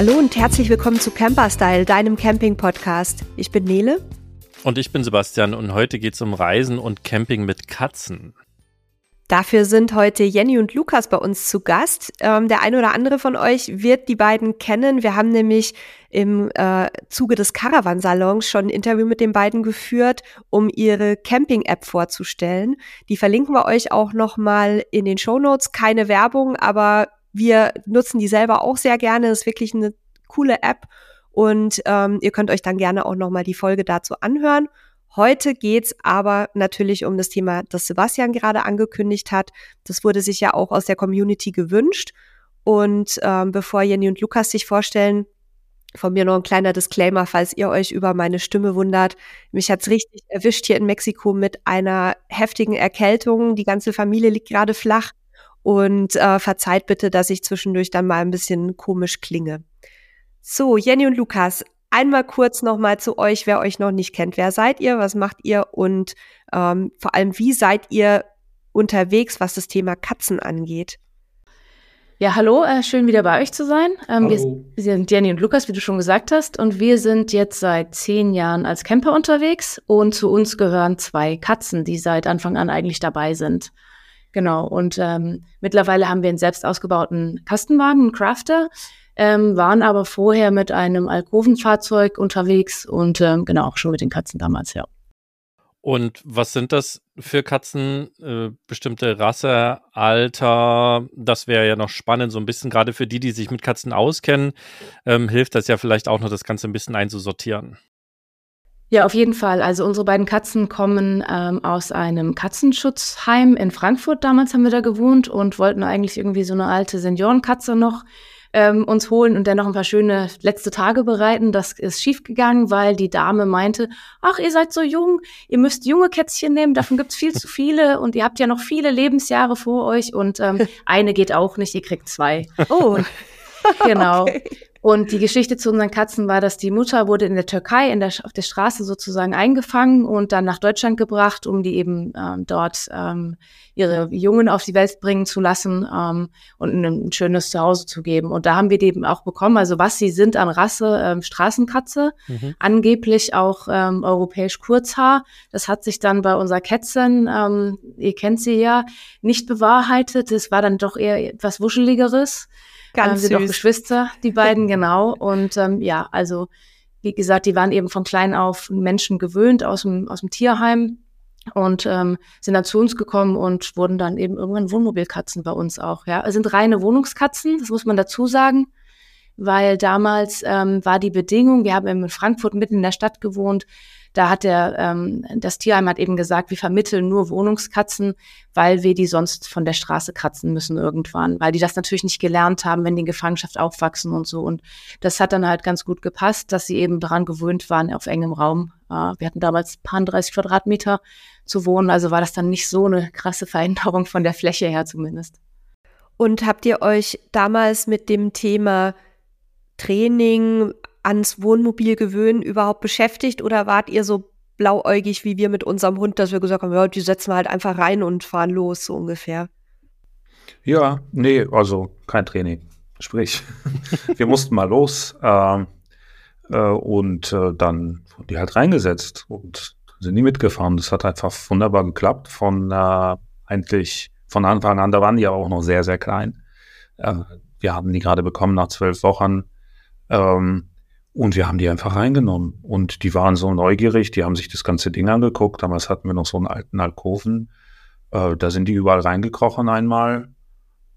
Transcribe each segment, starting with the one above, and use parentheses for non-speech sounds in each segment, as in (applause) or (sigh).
Hallo und herzlich willkommen zu Camperstyle, deinem Camping-Podcast. Ich bin Nele. Und ich bin Sebastian und heute geht es um Reisen und Camping mit Katzen. Dafür sind heute Jenny und Lukas bei uns zu Gast. Ähm, der eine oder andere von euch wird die beiden kennen. Wir haben nämlich im äh, Zuge des Caravan-Salons schon ein Interview mit den beiden geführt, um ihre Camping-App vorzustellen. Die verlinken wir euch auch nochmal in den Show Notes. Keine Werbung, aber wir nutzen die selber auch sehr gerne. Ist wirklich eine coole App und ähm, ihr könnt euch dann gerne auch nochmal die Folge dazu anhören. Heute geht's aber natürlich um das Thema, das Sebastian gerade angekündigt hat. Das wurde sich ja auch aus der Community gewünscht. Und ähm, bevor Jenny und Lukas sich vorstellen, von mir noch ein kleiner Disclaimer, falls ihr euch über meine Stimme wundert. Mich hat's richtig erwischt hier in Mexiko mit einer heftigen Erkältung. Die ganze Familie liegt gerade flach. Und äh, verzeiht bitte, dass ich zwischendurch dann mal ein bisschen komisch klinge. So, Jenny und Lukas, einmal kurz nochmal zu euch, wer euch noch nicht kennt. Wer seid ihr? Was macht ihr? Und ähm, vor allem, wie seid ihr unterwegs, was das Thema Katzen angeht? Ja, hallo, äh, schön wieder bei euch zu sein. Ähm, wir, wir, sind Jenny und Lukas, wie du schon gesagt hast, und wir sind jetzt seit zehn Jahren als Camper unterwegs und zu uns gehören zwei Katzen, die seit Anfang an eigentlich dabei sind. Genau, und ähm, mittlerweile haben wir einen selbst ausgebauten Kastenwagen, einen Crafter, ähm, waren aber vorher mit einem Alkovenfahrzeug unterwegs und ähm, genau auch schon mit den Katzen damals, ja. Und was sind das für Katzen? Äh, bestimmte Rasse, Alter? Das wäre ja noch spannend, so ein bisschen gerade für die, die sich mit Katzen auskennen, ähm, hilft das ja vielleicht auch noch, das Ganze ein bisschen einzusortieren. Ja, auf jeden Fall. Also unsere beiden Katzen kommen ähm, aus einem Katzenschutzheim in Frankfurt. Damals haben wir da gewohnt und wollten eigentlich irgendwie so eine alte Seniorenkatze noch ähm, uns holen und dann noch ein paar schöne letzte Tage bereiten. Das ist schiefgegangen, weil die Dame meinte, ach, ihr seid so jung, ihr müsst junge Kätzchen nehmen, davon gibt's viel zu viele und ihr habt ja noch viele Lebensjahre vor euch und ähm, (laughs) eine geht auch nicht, ihr kriegt zwei. Oh. genau. (laughs) Okay. Und die Geschichte zu unseren Katzen war, dass die Mutter wurde in der Türkei in der, auf der Straße sozusagen eingefangen und dann nach Deutschland gebracht, um die eben ähm, dort ähm, ihre Jungen auf die Welt bringen zu lassen ähm, und ein, schönes Zuhause zu geben. Und da haben wir die eben auch bekommen. Also was sie sind an Rasse, ähm, Straßenkatze, mhm. angeblich auch ähm, europäisch Kurzhaar. Das hat sich dann bei unserer Kätzchen, ähm, ihr kennt sie ja, nicht bewahrheitet. Es war dann doch eher etwas Wuscheligeres. Ganz ähm, sind süß. auch Geschwister, die beiden, genau. Und ähm, ja, also wie gesagt, die waren eben von klein auf Menschen gewöhnt aus dem, aus dem Tierheim und ähm, sind dann zu uns gekommen und wurden dann eben irgendwann Wohnmobilkatzen bei uns auch. Ja, es sind reine Wohnungskatzen, das muss man dazu sagen, weil damals ähm, war die Bedingung, wir haben in Frankfurt mitten in der Stadt gewohnt, da hat der, ähm, das Tierheim hat eben gesagt, wir vermitteln nur Wohnungskatzen, weil wir die sonst von der Straße kratzen müssen irgendwann, weil die das natürlich nicht gelernt haben, wenn die in Gefangenschaft aufwachsen und so. Und das hat dann halt ganz gut gepasst, dass sie eben daran gewöhnt waren, auf engem Raum. Äh, wir hatten damals paar 30 Quadratmeter zu wohnen, also war das dann nicht so eine krasse Veränderung von der Fläche her zumindest. Und habt ihr euch damals mit dem Thema Training, ans Wohnmobil gewöhnen überhaupt beschäftigt oder wart ihr so blauäugig wie wir mit unserem Hund, dass wir gesagt haben, ja, die setzen wir halt einfach rein und fahren los, so ungefähr? Ja, nee, also kein Training. Sprich, (laughs) wir mussten mal los äh, äh, und äh, dann wurden die halt reingesetzt und sind nie mitgefahren. Das hat einfach wunderbar geklappt. Von äh, eigentlich von Anfang an, da waren die aber auch noch sehr, sehr klein. Äh, wir haben die gerade bekommen nach zwölf Wochen. Ähm, und wir haben die einfach reingenommen. Und die waren so neugierig, die haben sich das ganze Ding angeguckt. Damals hatten wir noch so einen alten Alkoven. Äh, da sind die überall reingekrochen einmal.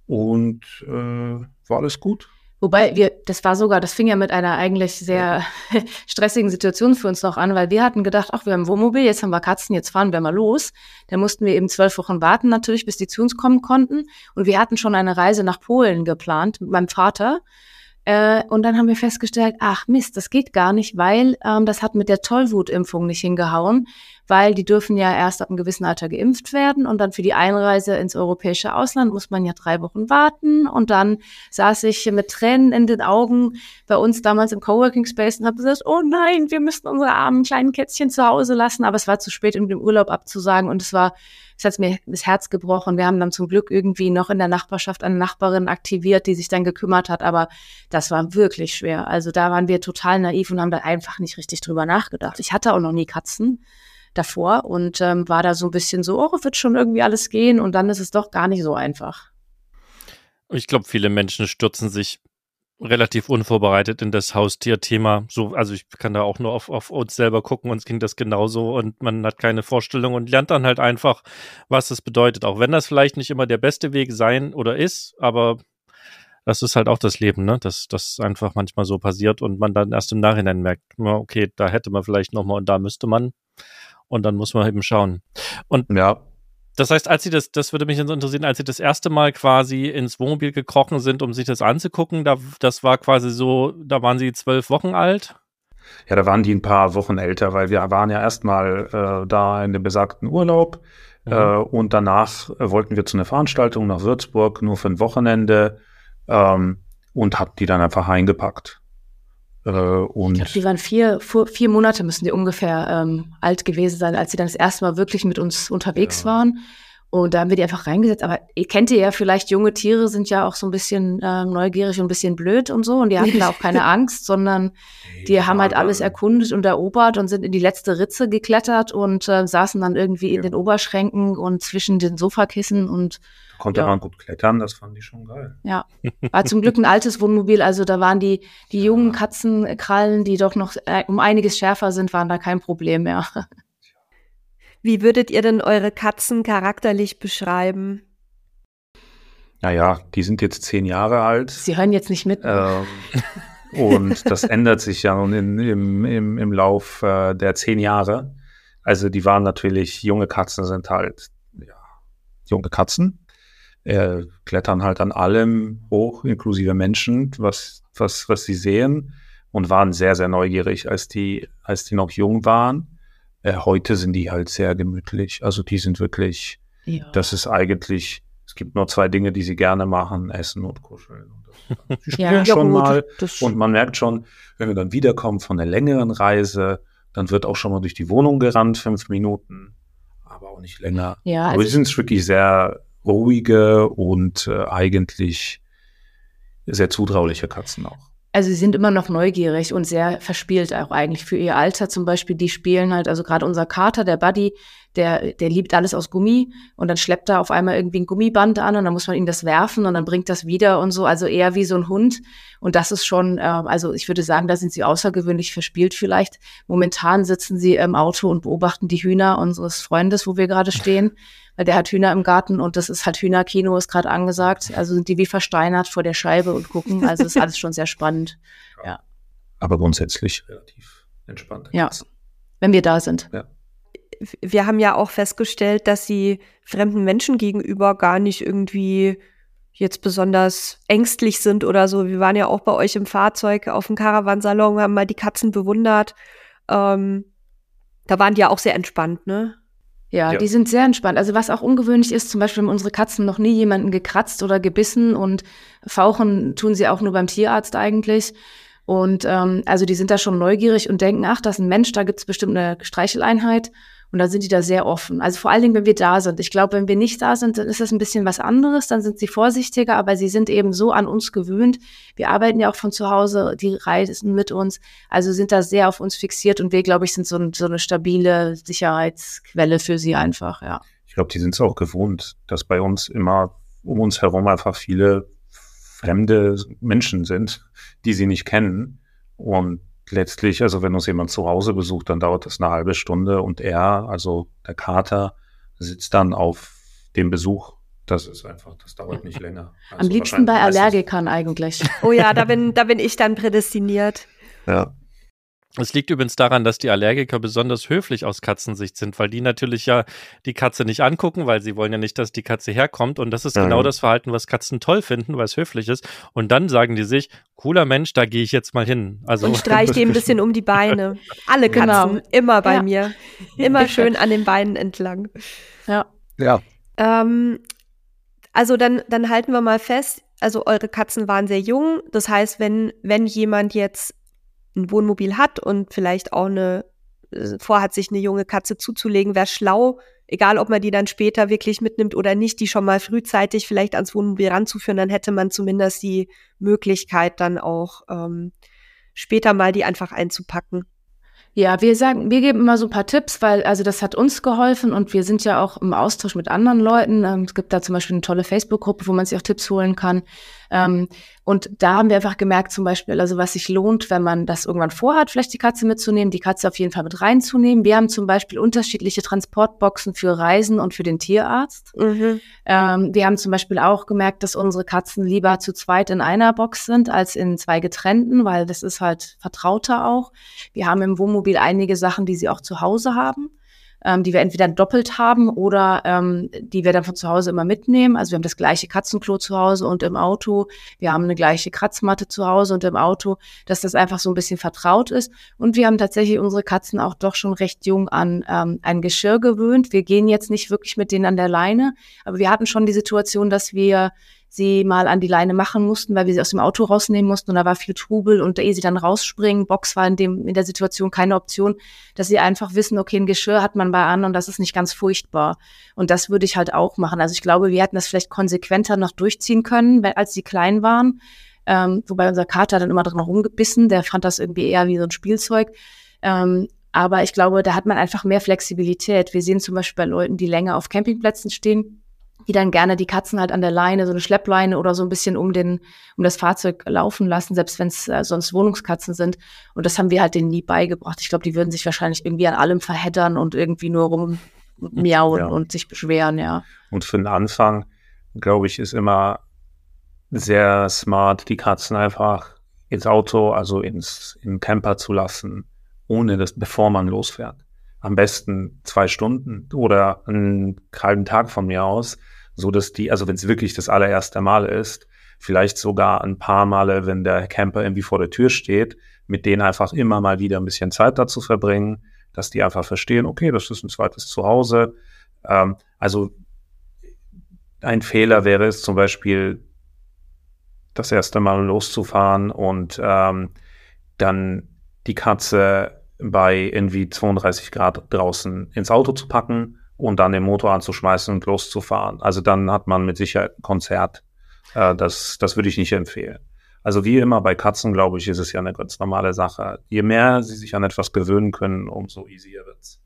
Und äh, war alles gut. Wobei wir, das war sogar, das fing ja mit einer eigentlich sehr (laughs) stressigen Situation für uns noch an, weil wir hatten gedacht, ach, wir haben Wohnmobil, jetzt haben wir Katzen, jetzt fahren wir mal los. Dann mussten wir eben zwölf Wochen warten natürlich, bis die zu uns kommen konnten. Und wir hatten schon eine Reise nach Polen geplant mit meinem Vater. Äh, und dann haben wir festgestellt, ach Mist, das geht gar nicht, weil ähm, das hat mit der Tollwutimpfung nicht hingehauen, weil die dürfen ja erst ab einem gewissen Alter geimpft werden und dann für die Einreise ins europäische Ausland muss man ja drei Wochen warten und dann saß ich mit Tränen in den Augen bei uns damals im Coworking Space und habe gesagt, oh nein, wir müssen unsere armen kleinen Kätzchen zu Hause lassen, aber es war zu spät, um den Urlaub abzusagen und es war es hat mir das Herz gebrochen. Wir haben dann zum Glück irgendwie noch in der Nachbarschaft eine Nachbarin aktiviert, die sich dann gekümmert hat, aber das war wirklich schwer. Also da waren wir total naiv und haben da einfach nicht richtig drüber nachgedacht. Ich hatte auch noch nie Katzen davor und ähm, war da so ein bisschen so, oh, wird schon irgendwie alles gehen und dann ist es doch gar nicht so einfach. Ich glaube, viele Menschen stürzen sich relativ unvorbereitet in das Haustierthema. So, also ich kann da auch nur auf, auf uns selber gucken, uns ging das genauso und man hat keine Vorstellung und lernt dann halt einfach, was das bedeutet. Auch wenn das vielleicht nicht immer der beste Weg sein oder ist, aber das ist halt auch das Leben, ne? Dass das einfach manchmal so passiert und man dann erst im Nachhinein merkt, okay, da hätte man vielleicht nochmal und da müsste man. Und dann muss man eben schauen. Und ja, das heißt, als Sie das, das würde mich interessieren, als Sie das erste Mal quasi ins Wohnmobil gekrochen sind, um sich das anzugucken, da, das war quasi so, da waren Sie zwölf Wochen alt? Ja, da waren die ein paar Wochen älter, weil wir waren ja erstmal äh, da in dem besagten Urlaub mhm. äh, und danach äh, wollten wir zu einer Veranstaltung nach Würzburg, nur für ein Wochenende ähm, und hatten die dann einfach eingepackt. Äh, und ich glaube, die waren vier, vier Monate müssen die ungefähr ähm, alt gewesen sein, als sie dann das erste Mal wirklich mit uns unterwegs ja. waren. Und da haben wir die einfach reingesetzt. Aber ihr kennt ihr ja vielleicht, junge Tiere sind ja auch so ein bisschen äh, neugierig und ein bisschen blöd und so. Und die hatten da auch keine (laughs) Angst, sondern die haben halt alles erkundet und erobert und sind in die letzte Ritze geklettert und äh, saßen dann irgendwie ja. in den Oberschränken und zwischen den Sofakissen und konnte ja. man gut klettern, das fand ich schon geil. Ja, (laughs) war zum Glück ein altes Wohnmobil, also da waren die, die jungen Katzenkrallen, die doch noch äh, um einiges schärfer sind, waren da kein Problem mehr. (laughs) Wie würdet ihr denn eure Katzen charakterlich beschreiben? Naja, die sind jetzt zehn Jahre alt. Sie hören jetzt nicht mit. Ähm, und das ändert sich ja nun in, im, im, im Lauf äh, der zehn Jahre. Also die waren natürlich, junge Katzen sind halt ja, junge Katzen äh, klettern halt an allem hoch, inklusive Menschen, was, was, was sie sehen und waren sehr, sehr neugierig, als die, als die noch jung waren. Äh, heute sind die halt sehr gemütlich. Also die sind wirklich, ja. das ist eigentlich, es gibt nur zwei Dinge, die sie gerne machen, essen und kuscheln. Und (laughs) sie spielen ja, schon ja, mal. Und man merkt schon, wenn wir dann wiederkommen von einer längeren Reise, dann wird auch schon mal durch die Wohnung gerannt, fünf Minuten, aber auch nicht länger. Ja, also aber die sind wirklich sehr, ruhige und äh, eigentlich sehr zutrauliche Katzen auch. Also sie sind immer noch neugierig und sehr verspielt auch eigentlich für ihr Alter. Zum Beispiel, die spielen halt, also gerade unser Kater, der Buddy, der, der liebt alles aus Gummi und dann schleppt er auf einmal irgendwie ein Gummiband an und dann muss man ihm das werfen und dann bringt das wieder und so. Also eher wie so ein Hund. Und das ist schon, äh, also ich würde sagen, da sind sie außergewöhnlich verspielt vielleicht. Momentan sitzen sie im Auto und beobachten die Hühner unseres Freundes, wo wir gerade stehen. Weil der hat Hühner im Garten und das ist halt Hühnerkino, ist gerade angesagt. Also sind die wie versteinert vor der Scheibe und gucken. Also ist alles schon sehr spannend. (laughs) Ja. Aber grundsätzlich relativ entspannt. Ja. Wenn wir da sind. Ja. Wir haben ja auch festgestellt, dass sie fremden Menschen gegenüber gar nicht irgendwie jetzt besonders ängstlich sind oder so. Wir waren ja auch bei euch im Fahrzeug auf dem Caravansalon, haben mal die Katzen bewundert. Ähm, da waren die ja auch sehr entspannt, ne? Ja, ja, die sind sehr entspannt. Also was auch ungewöhnlich ist, zum Beispiel haben unsere Katzen noch nie jemanden gekratzt oder gebissen und fauchen tun sie auch nur beim Tierarzt eigentlich. Und ähm, also die sind da schon neugierig und denken, ach, das ist ein Mensch, da gibt's bestimmt eine Streicheleinheit. Und da sind die da sehr offen. Also vor allen Dingen, wenn wir da sind. Ich glaube, wenn wir nicht da sind, dann ist das ein bisschen was anderes. Dann sind sie vorsichtiger, aber sie sind eben so an uns gewöhnt. Wir arbeiten ja auch von zu Hause, die reisen mit uns. Also sind da sehr auf uns fixiert und wir, glaube ich, sind so, so eine stabile Sicherheitsquelle für sie einfach, ja. Ich glaube, die sind es auch gewohnt, dass bei uns immer um uns herum einfach viele fremde Menschen sind, die sie nicht kennen. Und letztlich, also wenn uns jemand zu Hause besucht, dann dauert das eine halbe Stunde und er, also der Kater, sitzt dann auf dem Besuch. Das ist einfach, das dauert nicht länger. Also Am liebsten bei Allergikern eigentlich. Oh ja, da bin, da bin ich dann prädestiniert. Ja. Es liegt übrigens daran, dass die Allergiker besonders höflich aus Katzensicht sind, weil die natürlich ja die Katze nicht angucken, weil sie wollen ja nicht, dass die Katze herkommt. Und das ist genau mhm. genau das Verhalten, was Katzen toll finden, weil es höflich ist. Und dann sagen die sich, cooler Mensch, da gehe ich jetzt mal hin. Also und streicht (laughs) dem ein bisschen um die Beine. Alle Katzen, genau. immer bei ja. mir. Immer (laughs) schön an den Beinen entlang. Ja. Ja. Ähm, also dann, dann halten wir mal fest, also eure Katzen waren sehr jung. Das heißt, wenn, wenn jemand jetzt ein Wohnmobil hat und vielleicht auch eine äh, vorhat, sich eine junge Katze zuzulegen, wäre schlau, egal ob man die dann später wirklich mitnimmt oder nicht, die schon mal frühzeitig vielleicht ans Wohnmobil ranzuführen, dann hätte man zumindest die Möglichkeit, dann auch ähm, später mal die einfach einzupacken. Ja, wir sagen, wir geben immer so ein paar Tipps, weil also das hat uns geholfen und wir sind ja auch im Austausch mit anderen Leuten. Ähm, es gibt da zum Beispiel eine tolle Facebook-Gruppe, wo man sich auch Tipps holen kann. Ähm, und da haben wir einfach gemerkt, zum Beispiel, also was sich lohnt, wenn man das irgendwann vorhat, vielleicht die Katze mitzunehmen, die Katze auf jeden Fall mit reinzunehmen. Wir haben zum Beispiel unterschiedliche Transportboxen für Reisen und für den Tierarzt. Mhm. Ähm, wir haben zum Beispiel auch gemerkt, dass unsere Katzen lieber zu zweit in einer Box sind als in zwei getrennten, weil das ist halt vertrauter auch. Wir haben im Wohnmobil einige Sachen, die sie auch zu Hause haben ähm, die wir entweder doppelt haben oder ähm, die wir dann von zu Hause immer mitnehmen. Also wir haben das gleiche Katzenklo zu Hause und im Auto. Wir haben eine gleiche Kratzmatte zu Hause und im Auto, dass das einfach so ein bisschen vertraut ist. Und wir haben tatsächlich unsere Katzen auch doch schon recht jung an ähm, ein Geschirr gewöhnt. Wir gehen jetzt nicht wirklich mit denen an der Leine, aber wir hatten schon die Situation, dass wir sie mal an die Leine machen mussten, weil wir sie aus dem Auto rausnehmen mussten und da war viel Trubel und ehe sie dann rausspringen, Box war in dem in der Situation keine Option, dass sie einfach wissen, okay, ein Geschirr hat man bei an und das ist nicht ganz furchtbar. Und das würde ich halt auch machen. Also ich glaube, wir hätten das vielleicht konsequenter noch durchziehen können, weil, als sie klein waren. Ähm, wobei unser Kater dann immer drin rumgebissen, der fand das irgendwie eher wie so ein Spielzeug. Ähm, aber ich glaube, da hat man einfach mehr Flexibilität. Wir sehen zum Beispiel bei Leuten, die länger auf Campingplätzen stehen, die dann gerne die Katzen halt an der Leine, so eine Schleppleine oder so ein bisschen um den, um das Fahrzeug laufen lassen, selbst wenn es äh, sonst Wohnungskatzen sind. Und das haben wir halt denen nie beigebracht. Ich glaube, die würden sich wahrscheinlich irgendwie an allem verheddern und irgendwie nur rum miauen ja. und sich beschweren, ja. Und für den Anfang, glaube ich, ist immer sehr smart, die Katzen einfach ins Auto, also ins, in den Camper zu lassen, ohne das, bevor man losfährt. Am besten zwei Stunden oder einen halben Tag von mir aus, so dass die, also wenn es wirklich das allererste Mal ist, vielleicht sogar ein paar Male, wenn der Camper irgendwie vor der Tür steht, mit denen einfach immer mal wieder ein bisschen Zeit dazu verbringen, dass die einfach verstehen, okay, das ist ein zweites Zuhause. Ähm, also ein Fehler wäre es zum Beispiel, das erste Mal loszufahren und ähm, dann die Katze bei irgendwie 32 Grad draußen ins Auto zu packen und dann den Motor anzuschmeißen und loszufahren. Also dann hat man mit Sicherheit ein Konzert. Äh, das, das würde ich nicht empfehlen. Also wie immer bei Katzen, glaube ich, ist es ja eine ganz normale Sache. Je mehr sie sich an etwas gewöhnen können, umso easier wird's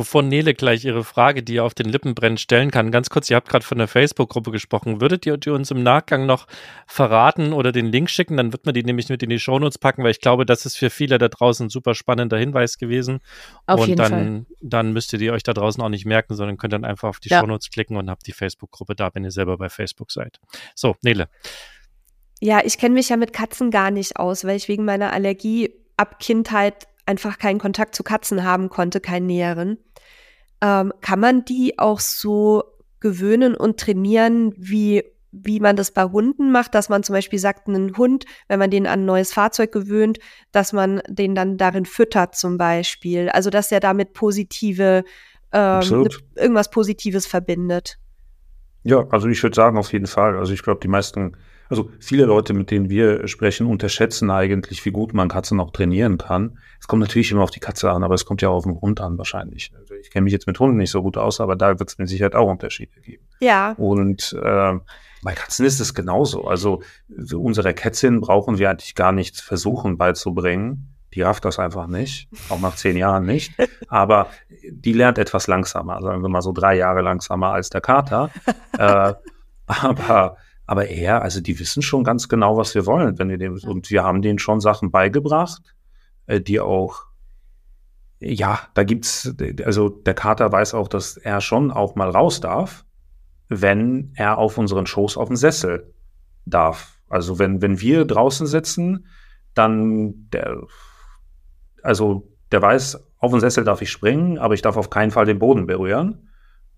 bevor Nele gleich ihre Frage, die ihr auf den Lippen brennt, stellen kann, ganz kurz, ihr habt gerade von der Facebook-Gruppe gesprochen. Würdet ihr die uns im Nachgang noch verraten oder den Link schicken? Dann wird man die nämlich mit in die Shownotes packen, weil ich glaube, das ist für viele da draußen ein super spannender Hinweis gewesen. Auf und jeden dann, Fall. dann müsst ihr die euch da draußen auch nicht merken, sondern könnt dann einfach auf die ja. Shownotes klicken und habt die Facebook-Gruppe da, wenn ihr selber bei Facebook seid. So, Nele. Ja, ich kenne mich ja mit Katzen gar nicht aus, weil ich wegen meiner Allergie ab Kindheit einfach keinen Kontakt zu Katzen haben konnte, keinen näheren. Ähm, kann man die auch so gewöhnen und trainieren, wie, wie man das bei Hunden macht, dass man zum Beispiel sagt, einen Hund, wenn man den an ein neues Fahrzeug gewöhnt, dass man den dann darin füttert zum Beispiel. Also dass er damit positive, ähm, irgendwas Positives verbindet. Ja, also ich würde sagen, auf jeden Fall. Also ich glaube, die meisten also viele Leute, mit denen wir sprechen, unterschätzen eigentlich, wie gut man Katzen auch trainieren kann. Es kommt natürlich immer auf die Katze an, aber es kommt ja auch auf den Hund an wahrscheinlich. Also ich kenne mich jetzt mit Hunden nicht so gut aus, aber da wird es mit Sicherheit auch Unterschiede geben. Ja. Und äh, bei Katzen ist es genauso. Also unsere Kätzchen brauchen wir eigentlich gar nicht versuchen beizubringen. Die rafft das einfach nicht, auch nach zehn Jahren nicht. Aber die lernt etwas langsamer, sagen wir mal so drei Jahre langsamer als der Kater. (laughs) äh, aber aber er, also die wissen schon ganz genau, was wir wollen, wenn wir dem, und wir haben denen schon Sachen beigebracht, äh, die auch, ja, da gibt's, also der Kater weiß auch, dass er schon auch mal raus darf, wenn er auf unseren Schoß auf den Sessel darf. Also wenn, wenn wir draußen sitzen, dann der, also der weiß, auf den Sessel darf ich springen, aber ich darf auf keinen Fall den Boden berühren.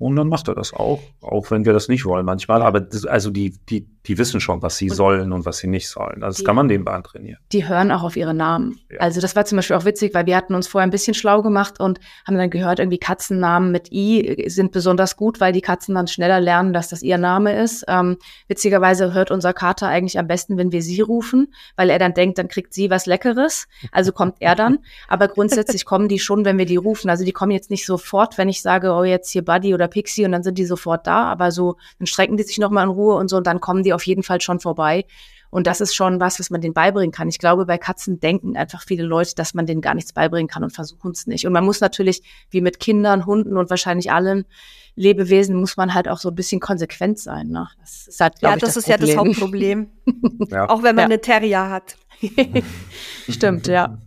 Und dann macht er das auch, auch wenn wir das nicht wollen manchmal. Aber das, also die, die, die wissen schon, was sie und sollen und was sie nicht sollen. Also das kann man dem trainieren. Die hören auch auf ihre Namen. Ja. Also das war zum Beispiel auch witzig, weil wir hatten uns vorher ein bisschen schlau gemacht und haben dann gehört, irgendwie Katzennamen mit I sind besonders gut, weil die Katzen dann schneller lernen, dass das ihr Name ist. Ähm, witzigerweise hört unser Kater eigentlich am besten, wenn wir sie rufen, weil er dann denkt, dann kriegt sie was Leckeres. Also kommt er dann. Aber (laughs) grundsätzlich kommen die schon, wenn wir die rufen. Also die kommen jetzt nicht sofort, wenn ich sage, oh jetzt hier Buddy oder Pixie und dann sind die sofort da, aber so, dann strecken die sich nochmal in Ruhe und so und dann kommen die auf jeden Fall schon vorbei. Und das ist schon was, was man denen beibringen kann. Ich glaube, bei Katzen denken einfach viele Leute, dass man denen gar nichts beibringen kann und versuchen es nicht. Und man muss natürlich, wie mit Kindern, Hunden und wahrscheinlich allen Lebewesen, muss man halt auch so ein bisschen konsequent sein. Ne? Das ist halt, ja, das, das ist ja das Hauptproblem. (laughs) ja. Auch wenn man ja. eine Terrier hat. (laughs) (laughs) Stimmt, ja.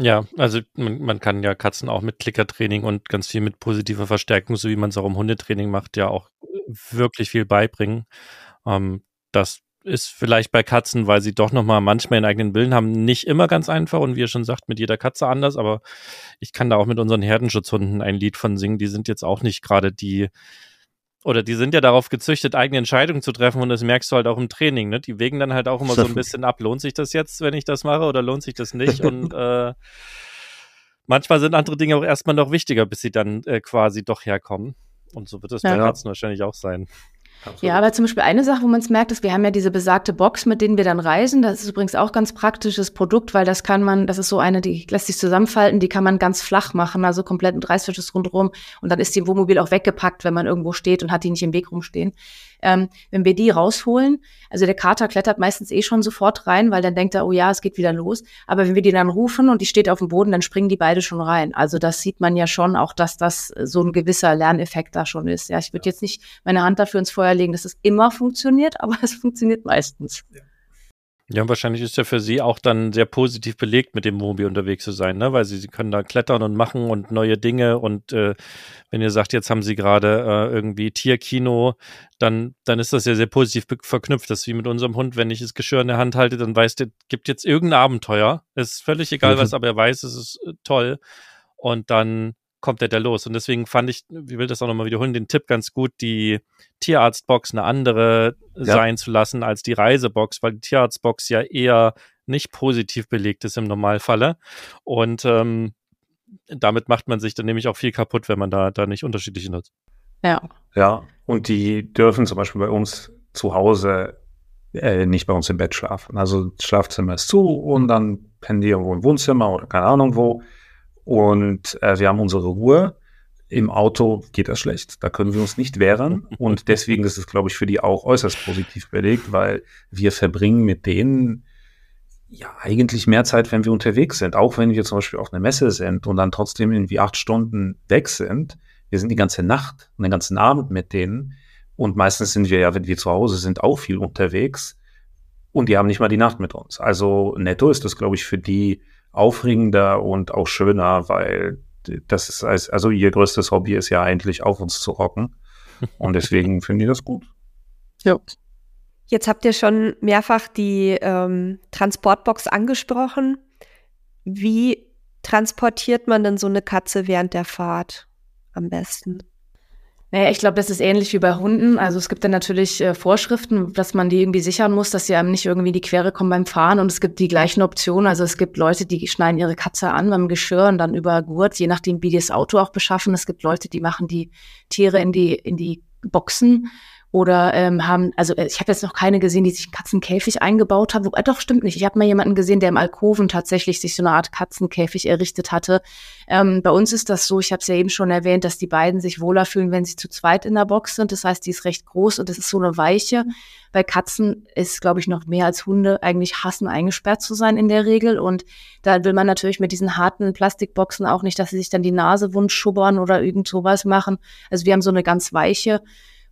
Ja, also man, man, kann ja Katzen auch mit Klickertraining und ganz viel mit positiver Verstärkung, so wie man es auch im Hundetraining macht, ja auch wirklich viel beibringen. Ähm, das ist vielleicht bei Katzen, weil sie doch nochmal manchmal in eigenen Willen haben, nicht immer ganz einfach und wie ihr schon sagt, mit jeder Katze anders, aber ich kann da auch mit unseren Herdenschutzhunden ein Lied von singen. Die sind jetzt auch nicht gerade die oder die sind ja darauf gezüchtet, eigene Entscheidungen zu treffen und das merkst du halt auch im Training. Ne? Die wägen dann halt auch immer so ein (laughs) bisschen ab. Lohnt sich das jetzt, wenn ich das mache oder lohnt sich das nicht? (laughs) Und äh, manchmal sind andere Dinge auch erstmal noch wichtiger, bis sie dann äh, quasi doch herkommen. Und so wird es ja. bei Katzen wahrscheinlich auch sein. Absolut. Ja, aber zum Beispiel eine Sache, wo man es merkt, ist, wir haben ja diese besagte Box, mit denen wir dann reisen. Das ist übrigens auch ganz praktisches Produkt, weil das kann man, das ist so eine, die lässt sich zusammenfalten, die kann man ganz flach machen, also komplett mit Reißverschluss rundherum. Und dann ist die im Wohnmobil auch weggepackt, wenn man irgendwo steht und hat die nicht im Weg rumstehen. Ähm, wenn wir die rausholen, also der Kater klettert meistens eh schon sofort rein, weil dann denkt er, oh ja, es geht wieder los. Aber wenn wir die dann rufen und die steht auf dem Boden, dann springen die beide schon rein. Also das sieht man ja schon auch, dass das so ein gewisser Lerneffekt da schon ist. Ja, ich würde jetzt nicht meine Hand dafür ins Feuer legen, dass es immer funktioniert, (laughs) aber es funktioniert meistens. Ja. Ja, und wahrscheinlich ist ja für Sie auch dann sehr positiv belegt, mit dem Mobi unterwegs zu sein, ne? Weil Sie, Sie können da klettern und machen und neue Dinge. Und äh, wenn ihr sagt, jetzt haben Sie gerade äh, irgendwie Tierkino, dann, dann ist das ja sehr positiv verknüpft. Das ist wie mit unserem Hund, wenn ich das Geschirr in der Hand halte, dann weiß der, gibt jetzt irgendein Abenteuer. Ist völlig egal mhm. was, aber er weiß, es ist äh, toll. Und dann kommt der da los. Und deswegen fand ich, ich will das auch nochmal wiederholen, den Tipp ganz gut, die Tierarztbox eine andere ja. sein zu lassen als die Reisebox, weil die Tierarztbox ja eher nicht positiv belegt ist im Normalfalle. Und ähm, damit macht man sich dann nämlich auch viel kaputt, wenn man da, da nicht unterschiedliche nutzt. Ja. Ja, und die dürfen zum Beispiel bei uns zu Hause äh, nicht bei uns im Bett schlafen. Also das Schlafzimmer ist zu und dann pennen die irgendwo im Wohnzimmer oder keine Ahnung wo. Und äh, wir haben unsere Ruhe. Im Auto geht das schlecht. Da können wir uns nicht wehren. Und deswegen ist es, glaube ich, für die auch äußerst positiv belegt, weil wir verbringen mit denen ja eigentlich mehr Zeit, wenn wir unterwegs sind. Auch wenn wir zum Beispiel auf einer Messe sind und dann trotzdem irgendwie acht Stunden weg sind. Wir sind die ganze Nacht und den ganzen Abend mit denen. Und meistens sind wir ja, wenn wir zu Hause sind, auch viel unterwegs. Und die haben nicht mal die Nacht mit uns. Also netto ist das, glaube ich, für die aufregender und auch schöner, weil das ist, also ihr größtes Hobby ist ja eigentlich auf uns zu rocken. Und deswegen (laughs) finde ich das gut. Ja. Jetzt habt ihr schon mehrfach die ähm, Transportbox angesprochen. Wie transportiert man denn so eine Katze während der Fahrt am besten? Naja, ich glaube, das ist ähnlich wie bei Hunden. Also es gibt dann natürlich äh, Vorschriften, dass man die irgendwie sichern muss, dass sie einem nicht irgendwie in die Quere kommen beim Fahren. Und es gibt die gleichen Optionen. Also es gibt Leute, die schneiden ihre Katze an beim Geschirr und dann über Gurt, je nachdem, wie die das Auto auch beschaffen. Es gibt Leute, die machen die Tiere in die, in die Boxen oder ähm, haben, also äh, ich habe jetzt noch keine gesehen, die sich einen Katzenkäfig eingebaut haben. Wobei, doch, stimmt nicht. Ich habe mal jemanden gesehen, der im Alkoven tatsächlich sich so eine Art Katzenkäfig errichtet hatte. Ähm, bei uns ist das so, ich habe es ja eben schon erwähnt, dass die beiden sich wohler fühlen, wenn sie zu zweit in der Box sind. Das heißt, die ist recht groß und es ist so eine weiche. Bei Katzen ist, glaube ich, noch mehr als Hunde eigentlich hassen, eingesperrt zu sein in der Regel. Und da will man natürlich mit diesen harten Plastikboxen auch nicht, dass sie sich dann die Nase wund schubbern oder irgend sowas machen. Also wir haben so eine ganz weiche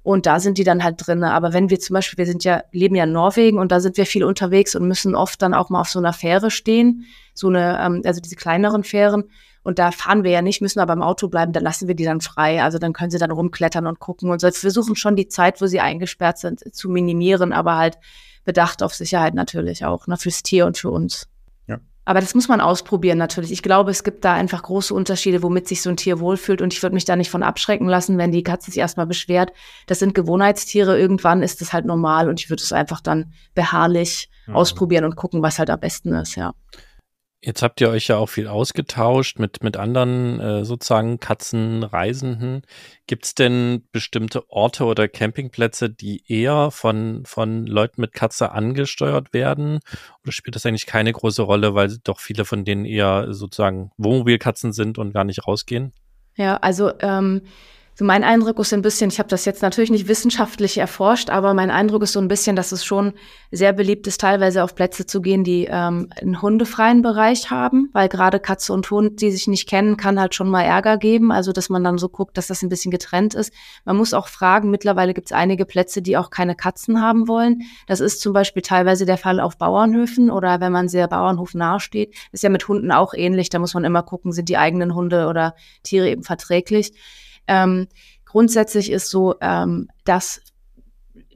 und da sind die dann halt drin. Aber wenn wir zum Beispiel, wir sind ja, leben ja in Norwegen und da sind wir viel unterwegs und müssen oft dann auch mal auf so einer Fähre stehen. So eine, ähm, also diese kleineren Fähren. Und da fahren wir ja nicht, müssen aber im Auto bleiben, dann lassen wir die dann frei. Also dann können sie dann rumklettern und gucken und so. Wir versuchen schon die Zeit, wo sie eingesperrt sind, zu minimieren, aber halt bedacht auf Sicherheit natürlich auch, ne, fürs Tier und für uns. Aber das muss man ausprobieren natürlich. Ich glaube, es gibt da einfach große Unterschiede, womit sich so ein Tier wohlfühlt. Und ich würde mich da nicht von abschrecken lassen, wenn die Katze sich erstmal beschwert. Das sind Gewohnheitstiere. Irgendwann ist das halt normal und ich würde es einfach dann beharrlich mhm. ausprobieren und gucken, was halt am besten ist, ja. Jetzt habt ihr euch ja auch viel ausgetauscht mit, mit anderen äh, sozusagen Katzenreisenden. Gibt es denn bestimmte Orte oder Campingplätze, die eher von, von Leuten mit Katze angesteuert werden? Oder spielt das eigentlich keine große Rolle, weil doch viele von denen eher sozusagen Wohnmobilkatzen sind und gar nicht rausgehen? Ja, also ähm, so mein Eindruck ist ein bisschen, ich habe das jetzt natürlich nicht wissenschaftlich erforscht, aber mein Eindruck ist so ein bisschen, dass es schon sehr beliebt ist, teilweise auf Plätze zu gehen, die ähm, einen hundefreien Bereich haben, weil gerade Katze und Hund, die sich nicht kennen, kann halt schon mal Ärger geben. Also dass man dann so guckt, dass das ein bisschen getrennt ist. Man muss auch fragen, mittlerweile gibt es einige Plätze, die auch keine Katzen haben wollen. Das ist zum Beispiel teilweise der Fall auf Bauernhöfen oder wenn man sehr Bauernhof nahesteht. Ist ja mit Hunden auch ähnlich. Da muss man immer gucken, sind die eigenen Hunde oder Tiere eben verträglich. Ähm, grundsätzlich ist so, ähm, dass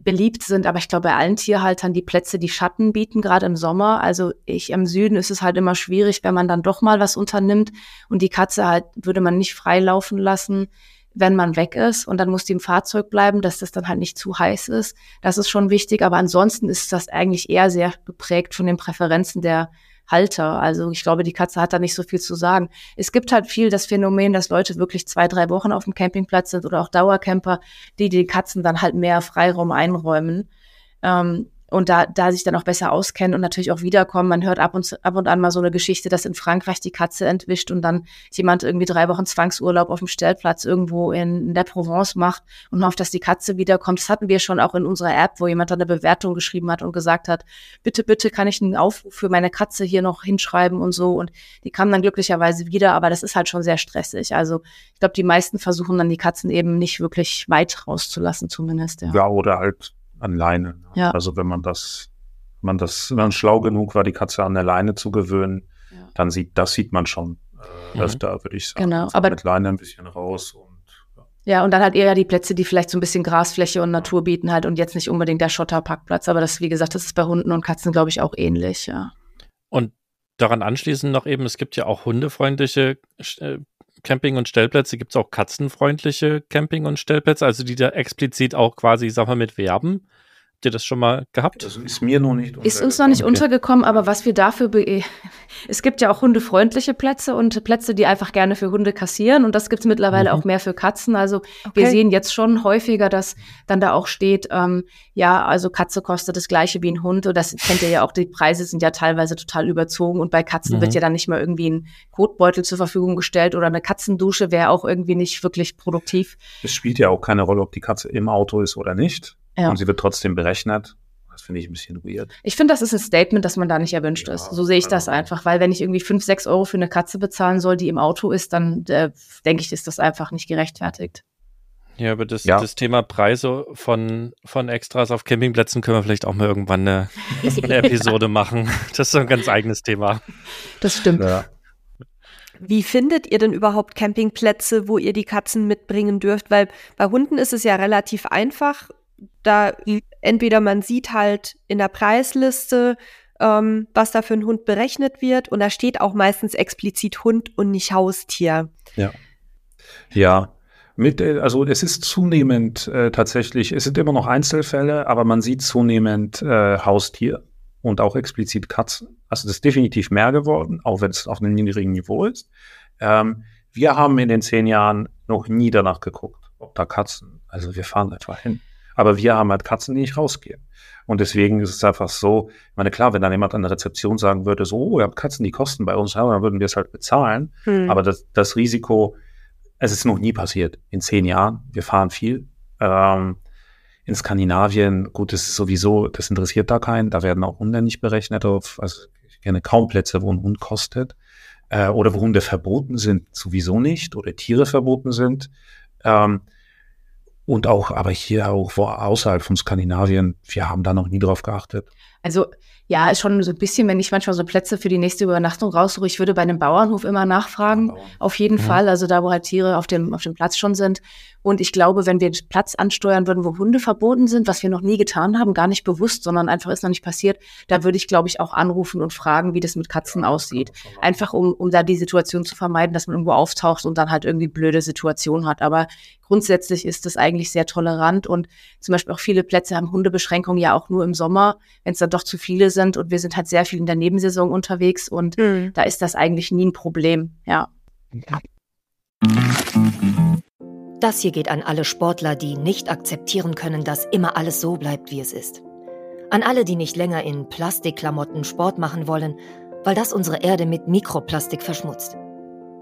beliebt sind, aber ich glaube bei allen Tierhaltern die Plätze, die Schatten bieten, gerade im Sommer. Also ich im Süden ist es halt immer schwierig, wenn man dann doch mal was unternimmt und die Katze halt würde man nicht frei laufen lassen, wenn man weg ist und dann muss die im Fahrzeug bleiben, dass das dann halt nicht zu heiß ist. Das ist schon wichtig, aber ansonsten ist das eigentlich eher sehr geprägt von den Präferenzen der Halter. Also ich glaube, die Katze hat da nicht so viel zu sagen. Es gibt halt viel das Phänomen, dass Leute wirklich zwei, drei Wochen auf dem Campingplatz sind oder auch Dauercamper, die die Katzen dann halt mehr Freiraum einräumen. Ähm, und da, da sich dann auch besser auskennen und natürlich auch wiederkommen. Man hört ab und, ab und an mal so eine Geschichte, dass in Frankreich die Katze entwischt und dann jemand irgendwie drei Wochen Zwangsurlaub auf dem Stellplatz irgendwo in, in der Provence macht und hofft, dass die Katze wiederkommt. Das hatten wir schon auch in unserer App, wo jemand dann eine Bewertung geschrieben hat und gesagt hat, bitte, bitte kann ich einen Aufruf für meine Katze hier noch hinschreiben und so. Und die kam dann glücklicherweise wieder, aber das ist halt schon sehr stressig. Also ich glaube, die meisten versuchen dann die Katzen eben nicht wirklich weit rauszulassen, zumindest. Ja, ja oder halt an Leine. Ne? Ja. Also wenn man das, man das, wenn man schlau genug war, die Katze an der Leine zu gewöhnen, ja. dann sieht, das sieht man schon äh, mhm. öfter, würde ich sagen. Genau, also aber mit Leine ein bisschen raus und ja, und dann halt eher die Plätze, die vielleicht so ein bisschen Grasfläche und Natur bieten halt und jetzt nicht unbedingt der Schotterparkplatz. Aber das, wie gesagt, das ist bei Hunden und Katzen, glaube ich, auch ähnlich, ja. Und daran anschließend noch eben, es gibt ja auch hundefreundliche äh, Camping- und Stellplätze gibt es auch katzenfreundliche Camping- und Stellplätze, also die da explizit auch quasi, ich sag mit werben. Habt ihr das schon mal gehabt? Das ist mir noch nicht Ist uns noch nicht untergekommen, aber was wir dafür, (laughs) es gibt ja auch hundefreundliche Plätze und Plätze, die einfach gerne für Hunde kassieren und das gibt es mittlerweile mhm. auch mehr für Katzen. Also okay. wir sehen jetzt schon häufiger, dass dann da auch steht, ähm, ja, also Katze kostet das gleiche wie ein Hund und das kennt ihr ja auch, die Preise sind ja teilweise total überzogen und bei Katzen mhm. wird ja dann nicht mal irgendwie ein Kotbeutel zur Verfügung gestellt oder eine Katzendusche wäre auch irgendwie nicht wirklich produktiv. Es spielt ja auch keine Rolle, ob die Katze im Auto ist oder nicht. Ja. Und sie wird trotzdem berechnet. Das finde ich ein bisschen weird. Ich finde, das ist ein Statement, dass man da nicht erwünscht ja, ist. So sehe ich das einfach, weil wenn ich irgendwie fünf, sechs Euro für eine Katze bezahlen soll, die im Auto ist, dann äh, denke ich, ist das einfach nicht gerechtfertigt. Ja, aber das, ja. das Thema Preise von, von Extras auf Campingplätzen können wir vielleicht auch mal irgendwann eine, (laughs) eine Episode machen. Das ist so ein ganz eigenes Thema. Das stimmt. Ja. Wie findet ihr denn überhaupt Campingplätze, wo ihr die Katzen mitbringen dürft? Weil bei Hunden ist es ja relativ einfach da entweder man sieht halt in der Preisliste, ähm, was da für ein Hund berechnet wird und da steht auch meistens explizit Hund und nicht Haustier. Ja. Ja. Mit, äh, also es ist zunehmend äh, tatsächlich, es sind immer noch Einzelfälle, aber man sieht zunehmend äh, Haustier und auch explizit Katzen. Also das ist definitiv mehr geworden, auch wenn es auf einem niedrigen Niveau ist. Ähm, wir haben in den zehn Jahren noch nie danach geguckt, ob da Katzen, also wir fahren einfach hin. Aber wir haben halt Katzen, die nicht rausgehen. Und deswegen ist es einfach so, ich meine, klar, wenn dann jemand an der Rezeption sagen würde, so, oh, ihr habt Katzen, die kosten bei uns, dann würden wir es halt bezahlen. Hm. Aber das, das Risiko, es ist noch nie passiert. In zehn Jahren, wir fahren viel. Ähm, in Skandinavien, gut, das ist sowieso, das interessiert da keinen. Da werden auch Hunde nicht berechnet auf, also ich kenne kaum Plätze, wo ein Hund kostet. Äh, oder wo Hunde verboten sind, sowieso nicht. Oder Tiere verboten sind. Ähm, Und auch, aber hier auch wo, außerhalb von Skandinavien, wir haben da noch nie drauf geachtet. Also ja, ist schon so ein bisschen, wenn ich manchmal so Plätze für die nächste Übernachtung raussuche. Ich würde bei einem Bauernhof immer nachfragen, auf jeden mhm. Fall. Also da, wo halt Tiere auf dem, auf dem Platz schon sind. Und ich glaube, wenn wir einen Platz ansteuern würden, wo Hunde verboten sind, was wir noch nie getan haben, gar nicht bewusst, sondern einfach ist noch nicht passiert, da würde ich, glaube ich, auch anrufen und fragen, wie das mit Katzen ja, aussieht. Einfach um, um da die Situation zu vermeiden, dass man irgendwo auftaucht und dann halt irgendwie blöde Situationen hat. Aber grundsätzlich ist das eigentlich sehr tolerant und zum Beispiel auch viele Plätze haben Hundebeschränkungen ja auch nur im Sommer, wenn es dann doch zu viele sind und wir sind halt sehr viel in der Nebensaison unterwegs und mhm. da ist das eigentlich nie ein Problem, ja. Das hier geht an alle Sportler, die nicht akzeptieren können, dass immer alles so bleibt, wie es ist. An alle, die nicht länger in Plastikklamotten Sport machen wollen, weil das unsere Erde mit Mikroplastik verschmutzt.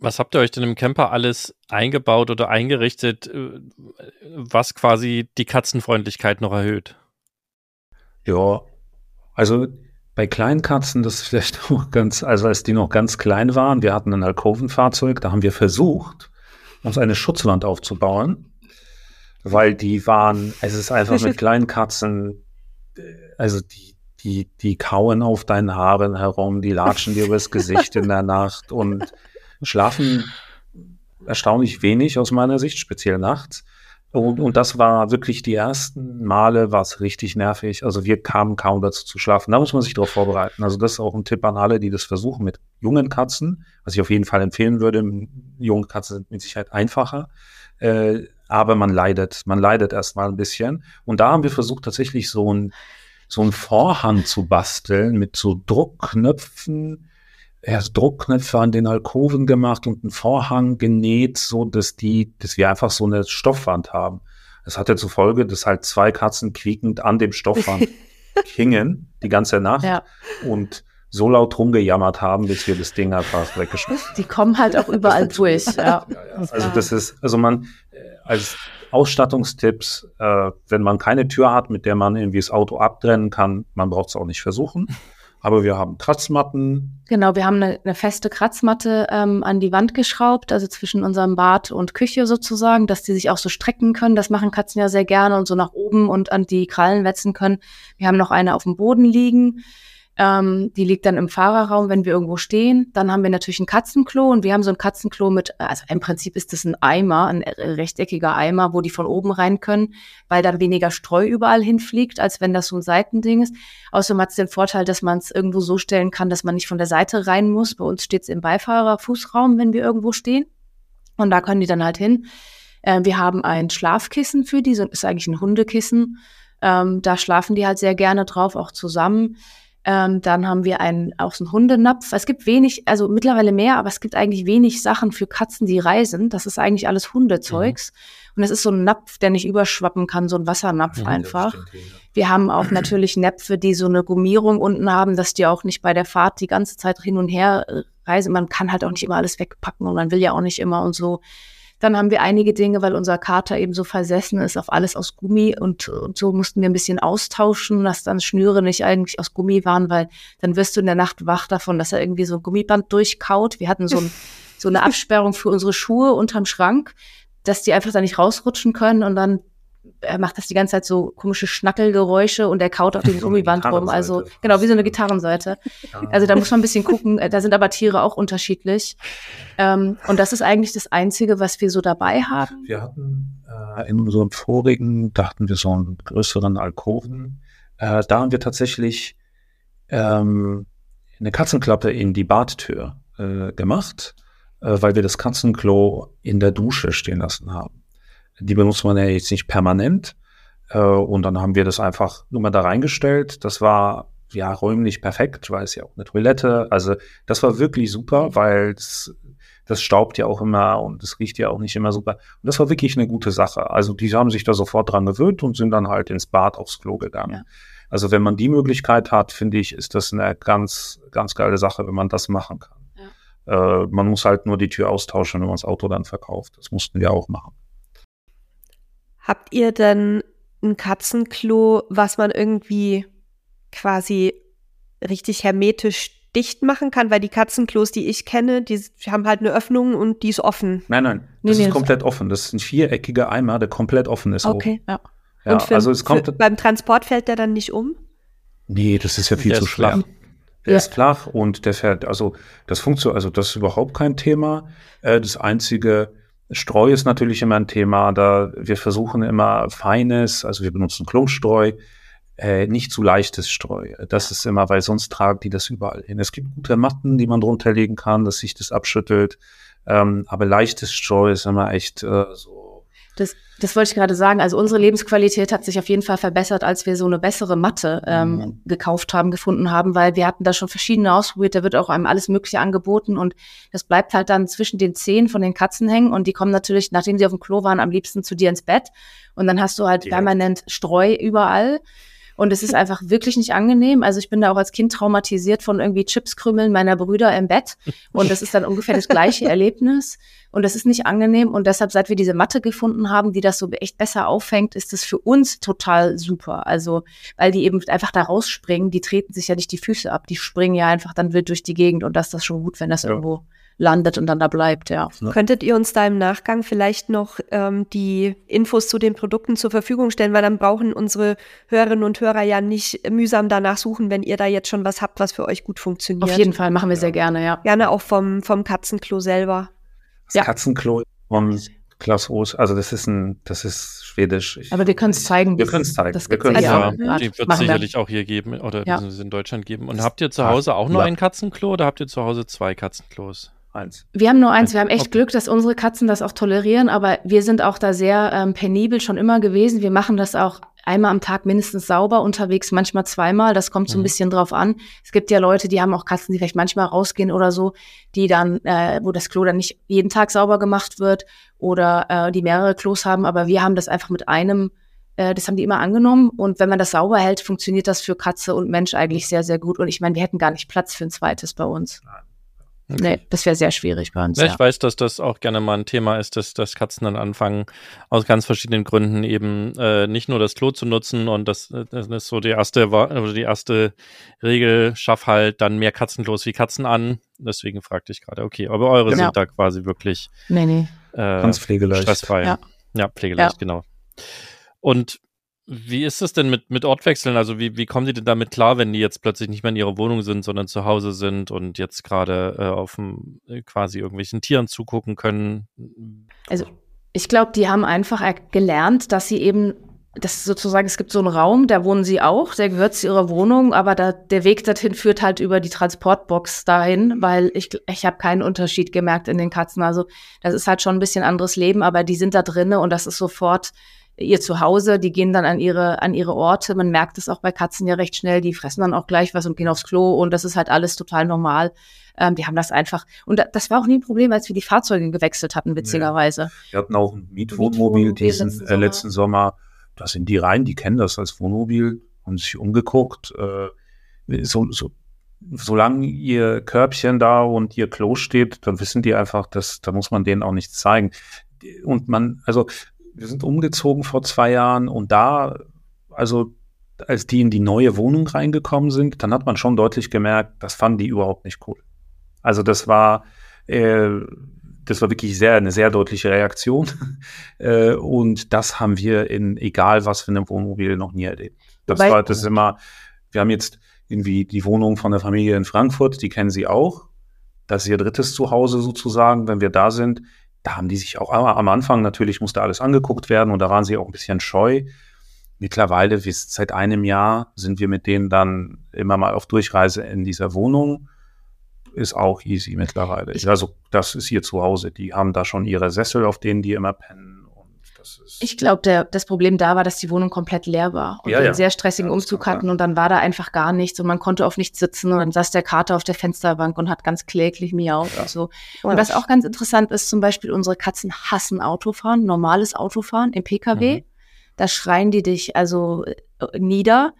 Was habt ihr euch denn im Camper alles eingebaut oder eingerichtet, äh, was quasi die Katzenfreundlichkeit noch erhöht? Ja, also bei kleinen Katzen, das ist vielleicht (laughs) auch ganz, also als die noch ganz klein waren, wir hatten ein Alkovenfahrzeug, da haben wir versucht, uns eine Schutzwand aufzubauen, weil die waren, es ist einfach mit (laughs) kleinen Katzen, äh, also die, die, die kauen auf deinen Haaren herum, die latschen dir übers Gesicht in der (laughs) Nacht und schlafen erstaunlich wenig aus meiner Sicht, speziell nachts. Und, und das war wirklich die ersten Male, war es richtig nervig. Also wir kamen kaum dazu zu schlafen. Da muss man sich darauf vorbereiten. Also das ist auch ein Tipp an alle, die das versuchen mit jungen Katzen, was ich auf jeden Fall empfehlen würde. Junge Katzen sind mit Sicherheit einfacher. Äh, aber man leidet, man leidet erstmal ein bisschen. Und da haben wir versucht, tatsächlich so ein, so ein Vorhang zu basteln mit so Druckknöpfen, erst Druckknöpfe an den Alkoven gemacht und einen Vorhang genäht, so dass die, dass wir einfach so eine Stoffwand haben. Das hatte zur Folge, dass halt zwei Katzen quiekend an dem Stoffwand (laughs) hingen die ganze Nacht ja. und so laut rumgejammert haben, bis wir das Ding einfach weggeschmissen Die kommen halt auch überall durch. (laughs) Ja. ja, ja. Also das ist, also man äh, als Ausstattungstipps, äh, wenn man keine Tür hat, mit der man irgendwie das Auto abtrennen kann, man braucht es auch nicht versuchen. Aber wir haben Kratzmatten. Genau, wir haben eine, eine feste Kratzmatte ähm, an die Wand geschraubt, also zwischen unserem Bad und Küche sozusagen, dass die sich auch so strecken können. Das machen Katzen ja sehr gerne und so nach oben und an die Krallen wetzen können. Wir haben noch eine auf dem Boden liegen. Ähm, die liegt dann im Fahrerraum, wenn wir irgendwo stehen. Dann haben wir natürlich ein Katzenklo und wir haben so ein Katzenklo mit, also im Prinzip ist das ein Eimer, ein rechteckiger Eimer, wo die von oben rein können, weil dann weniger Streu überall hinfliegt, als wenn das so ein Seitending ist. Außerdem hat es den Vorteil, dass man es irgendwo so stellen kann, dass man nicht von der Seite rein muss. Bei uns steht es im Beifahrerfußraum, wenn wir irgendwo stehen. Und da können die dann halt hin. Äh, wir haben ein Schlafkissen für die, so ist eigentlich ein Hundekissen. Ähm, da schlafen die halt sehr gerne drauf, auch zusammen. Ähm, dann haben wir einen, auch so einen Hundenapf. Es gibt wenig, also mittlerweile mehr, aber es gibt eigentlich wenig Sachen für Katzen, die reisen. Das ist eigentlich alles Hundezeugs. Mhm. Und es ist so ein Napf, der nicht überschwappen kann, so ein Wassernapf ja, einfach. Stimmt, ja. Wir haben auch natürlich Näpfe, die so eine Gummierung unten haben, dass die auch nicht bei der Fahrt die ganze Zeit hin und her äh, reisen. Man kann halt auch nicht immer alles wegpacken und man will ja auch nicht immer und so. Dann haben wir einige Dinge, weil unser Kater eben so versessen ist auf alles aus Gummi und, und so mussten wir ein bisschen austauschen, dass dann Schnüre nicht eigentlich aus Gummi waren, weil dann wirst du in der Nacht wach davon, dass er irgendwie so ein Gummiband durchkaut. Wir hatten so, ein, (laughs) so eine Absperrung für unsere Schuhe unterm Schrank, dass die einfach da nicht rausrutschen können und dann er macht das die ganze Zeit so komische Schnackelgeräusche und er kaut auf dem (laughs) Gummiband rum. Also genau, wie so eine Gitarrenseite. Ja. Also da muss man ein bisschen gucken. Äh, da sind aber Tiere auch unterschiedlich. Ähm, und das ist eigentlich das Einzige, was wir so dabei haben. Wir hatten äh, in unserem vorigen, dachten wir so einen größeren Alkoven. Äh, da haben wir tatsächlich ähm, eine Katzenklappe in die Badtür äh, gemacht, äh, weil wir das Katzenklo in der Dusche stehen lassen haben. Die benutzt man ja jetzt nicht permanent. Äh, und dann haben wir das einfach nur mal da reingestellt. Das war ja räumlich perfekt, weil es ja auch eine Toilette. Also das war wirklich super, weil das, das staubt ja auch immer und es riecht ja auch nicht immer super. Und das war wirklich eine gute Sache. Also die haben sich da sofort dran gewöhnt und sind dann halt ins Bad aufs Klo gegangen. Ja. Also wenn man die Möglichkeit hat, finde ich, ist das eine ganz, ganz geile Sache, wenn man das machen kann. Ja. Äh, man muss halt nur die Tür austauschen, wenn man das Auto dann verkauft. Das mussten wir auch machen. Habt ihr denn ein Katzenklo, was man irgendwie quasi richtig hermetisch dicht machen kann, weil die Katzenklos, die ich kenne, die haben halt eine Öffnung und die ist offen. Nein, nein, das nee, ist nee, komplett das offen. Das ist ein viereckiger Eimer, der komplett offen ist. Okay, ja. ja. und für, also es kommt für, beim Transport fällt der dann nicht um? Nee, das ist ja viel der zu schwer. Flach. Der ja. ist flach und der fährt, also das funktioniert, also das ist überhaupt kein Thema. Äh, das einzige Streu ist natürlich immer ein Thema. Da wir versuchen immer feines, also wir benutzen Klostreu äh, nicht zu leichtes Streu. Das ist immer, weil sonst tragen die das überall hin. Es gibt gute Matten, die man drunter legen kann, dass sich das abschüttelt. Ähm, aber leichtes Streu ist immer echt äh, so das, das wollte ich gerade sagen. Also unsere Lebensqualität hat sich auf jeden Fall verbessert, als wir so eine bessere Matte ähm, mhm. gekauft haben, gefunden haben, weil wir hatten da schon verschiedene ausprobiert. Da wird auch einem alles Mögliche angeboten und das bleibt halt dann zwischen den Zehen von den Katzen hängen und die kommen natürlich, nachdem sie auf dem Klo waren, am liebsten zu dir ins Bett und dann hast du halt ja. permanent Streu überall. Und es ist einfach wirklich nicht angenehm. Also ich bin da auch als Kind traumatisiert von irgendwie Chipskrümmeln meiner Brüder im Bett. Und das ist dann ungefähr das gleiche (laughs) Erlebnis. Und das ist nicht angenehm. Und deshalb, seit wir diese Matte gefunden haben, die das so echt besser auffängt, ist das für uns total super. Also, weil die eben einfach da rausspringen, die treten sich ja nicht die Füße ab. Die springen ja einfach dann wild durch die Gegend. Und das ist das schon gut, wenn das ja. irgendwo landet und dann da bleibt, ja. Könntet ihr uns da im Nachgang vielleicht noch ähm, die Infos zu den Produkten zur Verfügung stellen, weil dann brauchen unsere Hörerinnen und Hörer ja nicht mühsam danach suchen, wenn ihr da jetzt schon was habt, was für euch gut funktioniert. Auf jeden Fall, machen wir ja. sehr gerne, ja. Gerne auch vom, vom Katzenklo selber. Das ja. Katzenklo vom Klaus Roos, also das ist ein, das ist schwedisch. Ich, Aber wir können es zeigen. Wir können es zeigen. Das wir können ja, ja, die wird es sicherlich wir. auch hier geben oder ja. in Deutschland geben. Und habt ihr zu Hause auch nur ein Katzenklo oder habt ihr zu Hause zwei Katzenklos? Eins. Wir haben nur eins. Wir haben echt okay. Glück, dass unsere Katzen das auch tolerieren, aber wir sind auch da sehr ähm, penibel schon immer gewesen. Wir machen das auch einmal am Tag mindestens sauber unterwegs, manchmal zweimal. Das kommt so ein mhm. bisschen drauf an. Es gibt ja Leute, die haben auch Katzen, die vielleicht manchmal rausgehen oder so, die dann, äh, wo das Klo dann nicht jeden Tag sauber gemacht wird oder äh, die mehrere Klos haben. Aber wir haben das einfach mit einem äh, das haben die immer angenommen. Und wenn man das sauber hält, funktioniert das für Katze und Mensch eigentlich sehr, sehr gut. Und ich meine, wir hätten gar nicht Platz für ein zweites bei uns. Nein. Okay. Nee, das wäre sehr schwierig bei uns. Ja, ich ja. weiß, dass das auch gerne mal ein Thema ist, dass, dass Katzen dann anfangen, aus ganz verschiedenen Gründen eben äh, nicht nur das Klo zu nutzen und das, das ist so die erste, also die erste Regel, schaff halt dann mehr Katzenklos wie Katzen an. Deswegen fragte ich gerade, okay, aber eure genau. sind da quasi wirklich nee, nee. Äh, ganz pflegeleicht. Stressfrei. Ja, ja pflegeleicht, ja. genau. Und wie ist es denn mit, mit Ortwechseln? Also wie, wie kommen die denn damit klar, wenn die jetzt plötzlich nicht mehr in ihrer Wohnung sind, sondern zu Hause sind und jetzt gerade äh, auf dem, äh, quasi irgendwelchen Tieren zugucken können? Also ich glaube, die haben einfach gelernt, dass sie eben, das sozusagen, es gibt so einen Raum, da wohnen sie auch, der gehört zu ihrer Wohnung, aber da, der Weg dorthin führt halt über die Transportbox dahin, weil ich, ich habe keinen Unterschied gemerkt in den Katzen. Also das ist halt schon ein bisschen anderes Leben, aber die sind da drinnen und das ist sofort ihr Zuhause, die gehen dann an ihre, an ihre Orte. Man merkt es auch bei Katzen ja recht schnell, die fressen dann auch gleich was und gehen aufs Klo und das ist halt alles total normal. Ähm, die haben das einfach. Und das war auch nie ein Problem, als wir die Fahrzeuge gewechselt hatten, witzigerweise. Ja. Wir hatten auch ein Mietwohnmobil diesen letzten Sommer. Äh, letzten Sommer. Da sind die rein, die kennen das als Wohnmobil, haben sich umgeguckt. Äh, so, so, solange ihr Körbchen da und ihr Klo steht, dann wissen die einfach, dass da muss man denen auch nichts zeigen. Und man, also wir sind umgezogen vor zwei Jahren und da, also als die in die neue Wohnung reingekommen sind, dann hat man schon deutlich gemerkt, das fanden die überhaupt nicht cool. Also das war, äh, das war wirklich sehr, eine sehr deutliche Reaktion. (laughs) äh, und das haben wir in egal was für einem Wohnmobil noch nie erlebt. Das Wobei, war, das ist immer, wir haben jetzt irgendwie die Wohnung von der Familie in Frankfurt, die kennen sie auch. Das ist ihr drittes Zuhause sozusagen, wenn wir da sind da haben die sich auch am Anfang natürlich musste alles angeguckt werden und da waren sie auch ein bisschen scheu. Mittlerweile, seit einem Jahr, sind wir mit denen dann immer mal auf Durchreise in dieser Wohnung. Ist auch easy mittlerweile. Also, das ist hier zu Hause. Die haben da schon ihre Sessel, auf denen die immer pennen. Ich glaube, das Problem da war, dass die Wohnung komplett leer war und Ja, wir ja. einen sehr stressigen Ja, Umzug hatten und dann war da einfach gar nichts und man konnte auf nichts sitzen und dann saß der Kater auf der Fensterbank und hat ganz kläglich miaut und so. Und was auch ganz interessant ist, zum Beispiel unsere Katzen hassen Autofahren, normales Autofahren im Pkw. Mhm. Da schreien die dich also äh, nieder.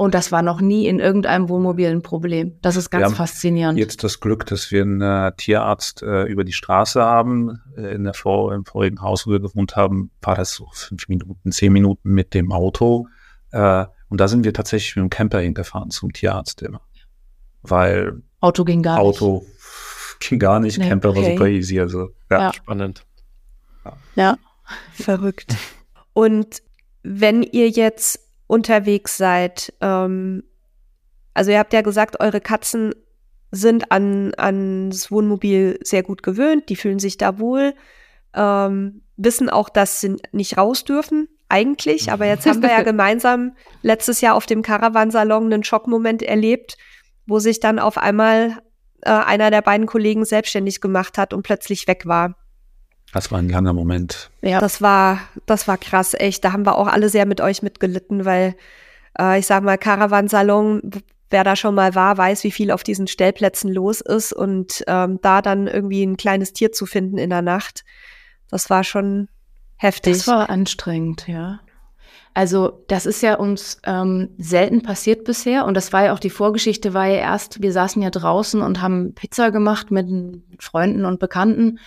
Und das war noch nie in irgendeinem Wohnmobil ein Problem. Das ist Wir ganz haben faszinierend. Jetzt das Glück, dass wir einen äh, Tierarzt äh, über die Straße haben. Äh, in der Vor im vorigen Haus, wo wir gewohnt haben, war das so fünf Minuten, zehn Minuten mit dem Auto. Äh, und da sind wir tatsächlich mit dem Camper hingefahren zum Tierarzt immer. Weil Auto ging gar nicht. Auto ging gar nicht, Nee, Camper war okay. super easy. Also ja, Ja. Spannend. Ja. Verrückt. Und wenn ihr jetzt unterwegs seid, ähm, also ihr habt ja gesagt, eure Katzen sind an ans Wohnmobil sehr gut gewöhnt, die fühlen sich da wohl, ähm, wissen auch, dass sie nicht raus dürfen eigentlich, aber jetzt haben wir ja (laughs) gemeinsam letztes Jahr auf dem Caravansalon einen Schockmoment erlebt, wo sich dann auf einmal äh, einer der beiden Kollegen selbstständig gemacht hat und plötzlich weg war. Das war ein langer Moment. Ja. Das war, das war krass, echt. Da haben wir auch alle sehr mit euch mitgelitten, weil äh, ich sag mal, Caravansalon, wer da schon mal war, weiß, wie viel auf diesen Stellplätzen los ist und ähm, da dann irgendwie ein kleines Tier zu finden in der Nacht, das war schon heftig. Das war anstrengend, ja. Also das ist ja uns ähm, selten passiert bisher und das war ja auch die Vorgeschichte, war ja erst, wir saßen ja draußen und haben Pizza gemacht mit Freunden und Bekannten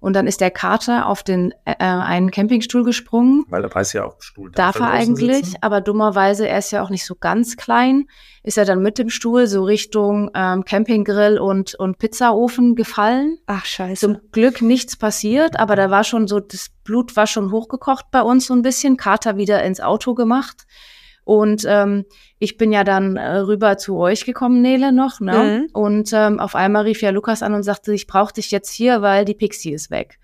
und dann ist der Kater auf den äh, einen Campingstuhl gesprungen. Weil er weiß ja auch, Stuhl Darf er draußen eigentlich, sitzen. aber dummerweise, er ist ja auch nicht so ganz klein, ist er dann mit dem Stuhl so Richtung ähm, Campinggrill und, und Pizzaofen gefallen. Ach scheiße. Zum Glück nichts passiert, aber da war schon so, das Blut war schon hochgekocht bei uns so ein bisschen. Kater wieder ins Auto gemacht. Und ähm, ich bin ja dann äh, rüber zu euch gekommen, Nele, noch. Ne? Mhm. Und ähm, auf einmal rief ja Lukas an und sagte, ich brauche dich jetzt hier, weil die Pixie ist weg.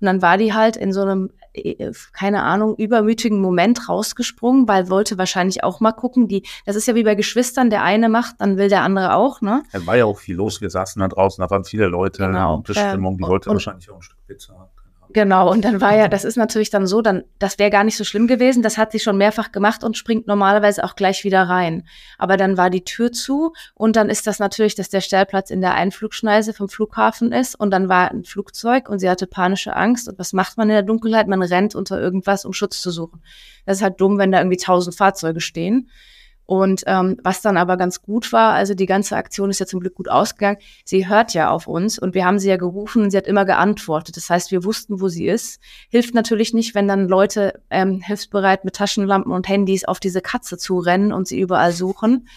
Und dann war die halt in so einem, äh, keine Ahnung, übermütigen Moment rausgesprungen, weil wollte wahrscheinlich auch mal gucken. Die, das ist ja wie bei Geschwistern, der eine macht, dann will der andere auch, ne? Es war ja auch viel los. Wir saßen da draußen, da waren viele Leute. Genau. Gute Stimmung. Die wollte und- wahrscheinlich auch ein Stück Pizza. Genau, und dann war ja, das ist natürlich dann so, dann, das wäre gar nicht so schlimm gewesen. Das hat sie schon mehrfach gemacht und springt normalerweise auch gleich wieder rein. Aber dann war die Tür zu und dann ist das natürlich, dass der Stellplatz in der Einflugschneise vom Flughafen ist und dann war ein Flugzeug und sie hatte panische Angst. Und was macht man in der Dunkelheit? Man rennt unter irgendwas, um Schutz zu suchen. Das ist halt dumm, wenn da irgendwie tausend Fahrzeuge stehen. Und ähm, was dann aber ganz gut war, also die ganze Aktion ist ja zum Glück gut ausgegangen. Sie hört ja auf uns und wir haben sie ja gerufen und sie hat immer geantwortet. Das heißt, wir wussten, wo sie ist. Hilft natürlich nicht, wenn dann Leute ähm, hilfsbereit mit Taschenlampen und Handys auf diese Katze zurennen und sie überall suchen.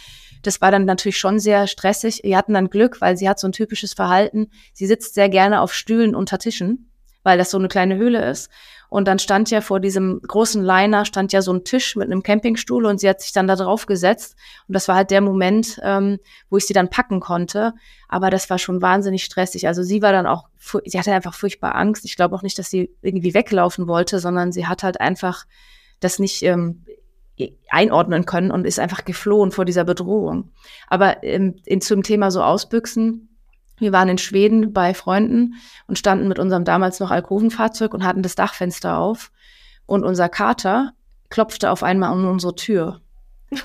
Das war dann natürlich schon sehr stressig. Wir hatten dann Glück, weil sie hat so ein typisches Verhalten. Sie sitzt sehr gerne auf Stühlen unter Tischen, weil das so eine kleine Höhle ist. Und dann stand ja vor diesem großen Liner stand ja so ein Tisch mit einem Campingstuhl und sie hat sich dann da drauf gesetzt. Und das war halt der Moment, ähm, wo ich sie dann packen konnte. Aber das war schon wahnsinnig stressig. Also sie war dann auch, sie hatte einfach furchtbar Angst. Ich glaube auch nicht, dass sie irgendwie weglaufen wollte, sondern sie hat halt einfach das nicht ähm, einordnen können und ist einfach geflohen vor dieser Bedrohung. Aber ähm, in, zum Thema so ausbüchsen, wir waren in Schweden bei Freunden und standen mit unserem damals noch Alkovenfahrzeug und hatten das Dachfenster auf. Und unser Kater klopfte auf einmal an unsere Tür.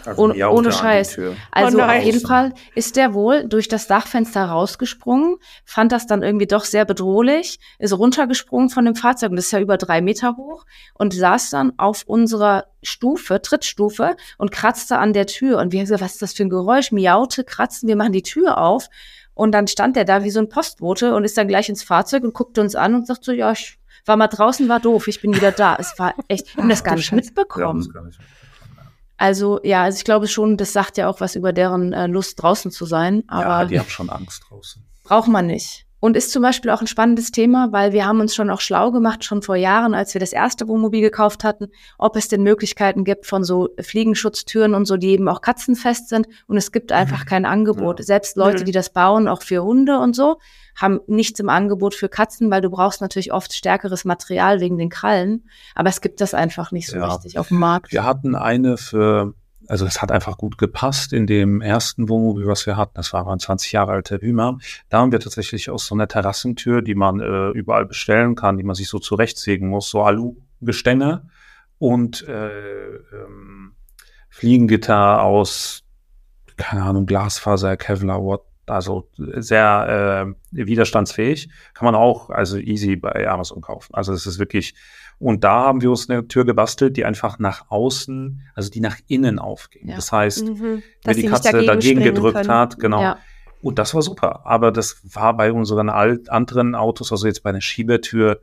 Also Ohne- ohne Scheiß. Tür. Also Oh auf jeden Fall ist der wohl durch das Dachfenster rausgesprungen, fand das dann irgendwie doch sehr bedrohlich, ist runtergesprungen von dem Fahrzeug und das ist ja über drei Meter hoch und saß dann auf unserer Stufe, Trittstufe und kratzte an der Tür. Und wir haben gesagt, was ist das für ein Geräusch? Miaute, kratzen, wir machen die Tür auf. Und dann stand der da wie so ein Postbote und ist dann gleich ins Fahrzeug und guckte uns an und sagt so, ja, ich war mal draußen, war doof, ich bin wieder da. Es war echt, wir haben das gar nicht mitbekommen. ja. Also ja, also ich glaube schon, das sagt ja auch was über deren äh, Lust draußen zu sein, ja, aber die haben schon Angst draußen. braucht man nicht. Und ist zum Beispiel auch ein spannendes Thema, weil wir haben uns schon auch schlau gemacht, schon vor Jahren, als wir das erste Wohnmobil gekauft hatten, ob es denn Möglichkeiten gibt von so Fliegenschutztüren und so, die eben auch katzenfest sind. Und es gibt einfach kein Angebot. Ja. Selbst Leute, Mhm. die das bauen, auch für Hunde und so, haben nichts im Angebot für Katzen, weil du brauchst natürlich oft stärkeres Material wegen den Krallen. Aber es gibt das einfach nicht so Ja. richtig auf dem Markt. Wir hatten eine für, also es hat einfach gut gepasst in dem ersten Wohnmobil, was wir hatten. Das war ein 20 Jahre alter Hümer. Da haben wir tatsächlich aus so einer Terrassentür, die man äh, überall bestellen kann, die man sich so zurechtsägen muss, so Gestänge und äh, ähm, Fliegengitter aus, keine Ahnung, Glasfaser, Kevlar, what, also sehr äh, widerstandsfähig. Kann man auch also easy bei Amazon kaufen. Also es ist wirklich, und da haben wir uns eine Tür gebastelt, die einfach nach außen, also die nach innen aufging. Ja. Das heißt, mhm. wenn die Katze dagegen, dagegen gedrückt können. hat, genau. Ja. Und das war super. Aber das war bei unseren alt, anderen Autos, also jetzt bei einer Schiebetür,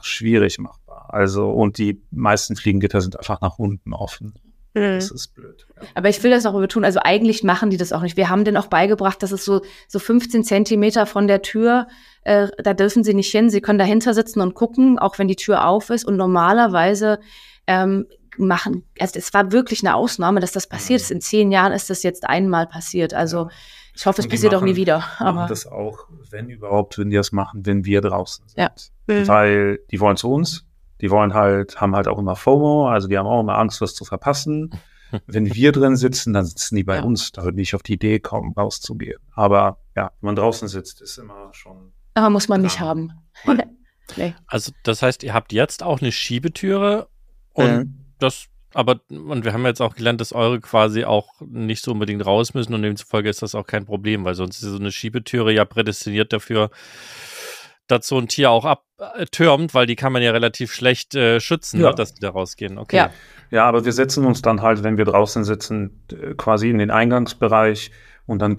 schwierig machbar. Also, und die meisten Fliegengitter sind einfach nach unten offen. Das ist blöd. Ja. Aber ich will das auch betonen, also eigentlich machen die das auch nicht. Wir haben denen auch beigebracht, dass es so, so 15 Zentimeter von der Tür, äh, da dürfen sie nicht hin. Sie können dahinter sitzen und gucken, auch wenn die Tür auf ist. Und normalerweise ähm, machen, also es war wirklich eine Ausnahme, dass das passiert ist. In zehn Jahren ist das jetzt einmal passiert. Also ich hoffe, es passiert machen, auch nie wieder. Aber das auch, wenn überhaupt, wenn die das machen, wenn wir draußen sind. Ja. Weil die wollen zu uns, die wollen halt, haben halt auch immer FOMO, also die haben auch immer Angst, was zu verpassen. (laughs) Wenn wir drin sitzen, dann sitzen die bei ja. uns. Da würde ich auf die Idee kommen, rauszugehen. Aber ja, wenn man draußen sitzt, ist immer schon. Aber muss man dran. nicht haben. (laughs) nee. Also das heißt, ihr habt jetzt auch eine Schiebetüre und mhm. das, aber und wir haben jetzt auch gelernt, dass eure quasi auch nicht so unbedingt raus müssen und demzufolge ist das auch kein Problem, weil sonst ist so eine Schiebetüre ja prädestiniert dafür, dass so ein Tier auch abtürmt, weil die kann man ja relativ schlecht äh, schützen, ja. ne, dass die da rausgehen. Okay. Ja. ja, aber wir setzen uns dann halt, wenn wir draußen sitzen, quasi in den Eingangsbereich und dann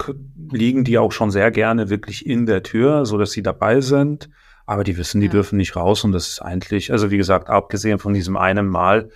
liegen die auch schon sehr gerne wirklich in der Tür, so dass sie dabei sind. Aber die wissen, die ja. dürfen nicht raus und das ist eigentlich, also wie gesagt, abgesehen von diesem einen Mal,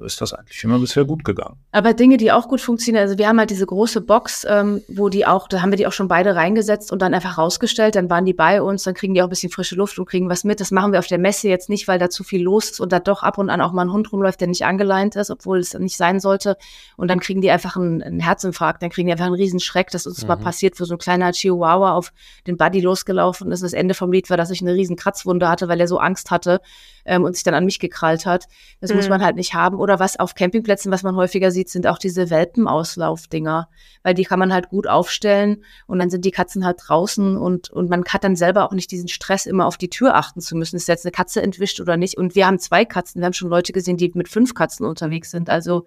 ist das eigentlich immer bisher gut gegangen. Aber Dinge, die auch gut funktionieren, also wir haben halt diese große Box, ähm, wo die auch, da haben wir die auch schon beide reingesetzt und dann einfach rausgestellt, dann waren die bei uns, dann kriegen die auch ein bisschen frische Luft und kriegen was mit. Das machen wir auf der Messe jetzt nicht, weil da zu viel los ist und da doch ab und an auch mal ein Hund rumläuft, der nicht angeleint ist, obwohl es nicht sein sollte. Und dann kriegen die einfach einen, einen Herzinfarkt, dann kriegen die einfach einen Riesenschreck. Das ist uns mhm. mal passiert, wo so ein kleiner Chihuahua auf den Buddy losgelaufen ist. Das Ende vom Lied war, dass ich eine riesen Kratzwunde hatte, weil er so Angst hatte ähm, und sich dann an mich gekrallt hat. Das mhm. muss man halt nicht haben. Oder was auf Campingplätzen, was man häufiger sieht, sind auch diese Welpenauslaufdinger, weil die kann man halt gut aufstellen und dann sind die Katzen halt draußen und, und man hat dann selber auch nicht diesen Stress, immer auf die Tür achten zu müssen. Ist jetzt eine Katze entwischt oder nicht? Und wir haben zwei Katzen. Wir haben schon Leute gesehen, die mit fünf Katzen unterwegs sind. Also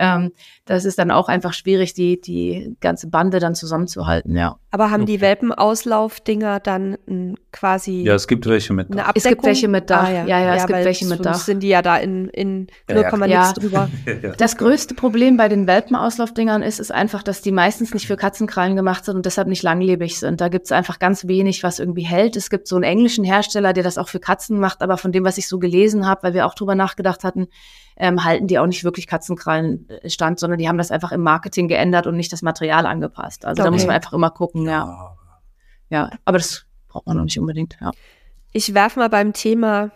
ähm, das ist dann auch einfach schwierig, die, die ganze Bande dann zusammenzuhalten, ja. Aber haben okay. die Welpenauslaufdinger dann m, quasi. Ja, es gibt welche mit Dach. Es gibt welche mit Dach. Ah, ja. ja, ja, es gibt welche mit Dach. sind die ja da in, in 0, ja, ja. nichts drüber. (laughs) Das größte Problem bei den Welpenauslaufdingern ist, ist einfach, dass die meistens nicht für Katzenkrallen gemacht sind und deshalb nicht langlebig sind. Da gibt es einfach ganz wenig, was irgendwie hält. Es gibt so einen englischen Hersteller, der das auch für Katzen macht, aber von dem, was ich so gelesen habe, weil wir auch drüber nachgedacht hatten, ähm, halten die auch nicht wirklich Katzenkrallen äh, stand, sondern die haben das einfach im Marketing geändert und nicht das Material angepasst. Also okay. da muss man einfach immer gucken, ja. Ja, aber das braucht man noch nicht unbedingt, ja. Ich werfe mal beim Thema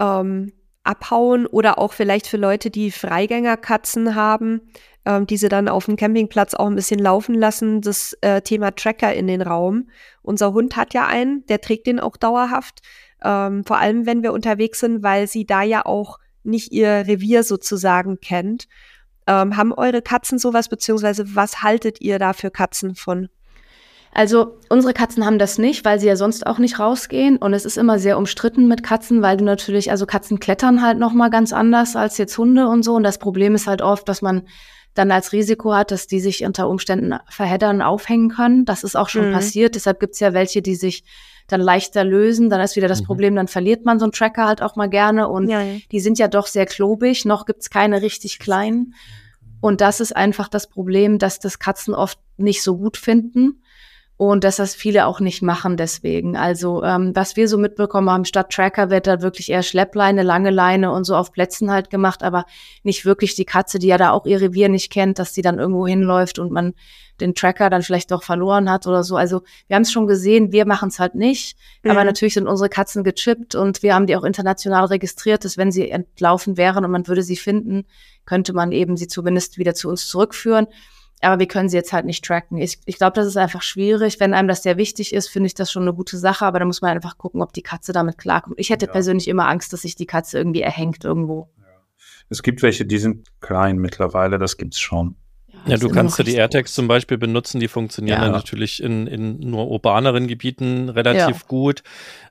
ähm, Abhauen oder auch vielleicht für Leute, die Freigängerkatzen haben, ähm, die sie dann auf dem Campingplatz auch ein bisschen laufen lassen, das äh, Thema Tracker in den Raum. Unser Hund hat ja einen, der trägt den auch dauerhaft. Ähm, vor allem, wenn wir unterwegs sind, weil sie da ja auch nicht ihr Revier sozusagen kennt. Ähm, haben eure Katzen sowas, beziehungsweise was haltet ihr da für Katzen von? Also unsere Katzen haben das nicht, weil sie ja sonst auch nicht rausgehen und es ist immer sehr umstritten mit Katzen, weil du natürlich, also Katzen klettern halt noch mal ganz anders als jetzt Hunde und so und das Problem ist halt oft, dass man dann als Risiko hat, dass die sich unter Umständen verheddern, aufhängen können. Das ist auch schon mhm. passiert. Deshalb gibt's ja welche, die sich dann leichter lösen. Dann ist wieder das mhm. Problem, dann verliert man so einen Tracker halt auch mal gerne. Und ja, ja. die sind ja doch sehr klobig. Noch gibt's keine richtig kleinen. Und das ist einfach das Problem, dass das Katzen oft nicht so gut finden und dass das viele auch nicht machen deswegen. Also ähm, was wir so mitbekommen haben, statt Tracker wird da wirklich eher Schleppleine, lange Leine und so auf Plätzen halt gemacht, aber nicht wirklich die Katze, die ja da auch ihr Revier nicht kennt, dass die dann irgendwo hinläuft und man den Tracker dann vielleicht doch verloren hat oder so. Also wir haben es schon gesehen, wir machen es halt nicht. Mhm. Aber natürlich sind unsere Katzen gechippt und wir haben die auch international registriert, dass wenn sie entlaufen wären und man würde sie finden, könnte man eben sie zumindest wieder zu uns zurückführen. Aber wir können sie jetzt halt nicht tracken. Ich, ich glaube, das ist einfach schwierig. Wenn einem das sehr wichtig ist, finde ich das schon eine gute Sache. Aber da muss man einfach gucken, ob die Katze damit klarkommt. Ich hätte ja. persönlich immer Angst, dass sich die Katze irgendwie erhängt irgendwo. Ja. Es gibt welche, die sind klein mittlerweile. Das gibt's schon. Ja, du kannst ja die AirTags zum Beispiel benutzen, die funktionieren Ja. dann natürlich in, in nur urbaneren Gebieten relativ Ja. gut.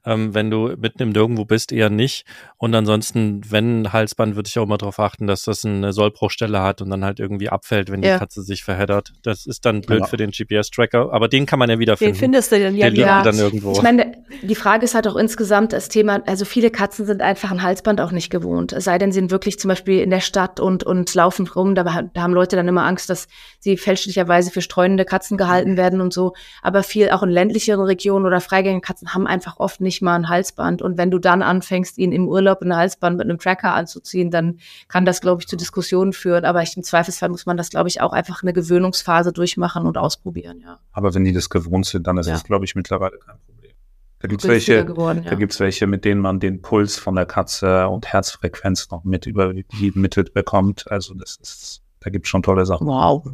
Ähm, wenn du mitten im Nirgendwo bist, eher nicht. Und ansonsten, wenn ein Halsband, würde ich auch immer darauf achten, dass das eine Sollbruchstelle hat und dann halt irgendwie abfällt, wenn Ja. die Katze sich verheddert. Das ist dann blöd Genau. für den GPS-Tracker, aber den kann man ja wiederfinden. Den findest du dann ja liegt wieder. Ja. dann irgendwo. Ich meine, die Frage ist halt auch insgesamt das Thema, also viele Katzen sind einfach ein Halsband auch nicht gewohnt. Es sei denn, sie sind wirklich zum Beispiel in der Stadt und, und laufen rum. Da, da haben Leute dann immer Angst, dass sie fälschlicherweise für streunende Katzen gehalten werden und so. Aber viel auch in ländlicheren Regionen oder freigängigen Katzen haben einfach oft nicht mal ein Halsband. Und wenn du dann anfängst, ihnen im Urlaub ein Halsband mit einem Tracker anzuziehen, dann kann das, glaube ich, zu Diskussionen führen. Aber ich, im Zweifelsfall muss man das, glaube ich, auch einfach eine Gewöhnungsphase durchmachen und ausprobieren, ja. Aber wenn die das gewohnt sind, dann ist Ja. das, glaube ich, mittlerweile kein Problem. Da gibt's Günstiger welche, geworden, da ja. gibt's welche, mit denen man den Puls von der Katze und Herzfrequenz noch mit übermittelt bekommt. Also das ist, da gibt's schon tolle Sachen. Wow.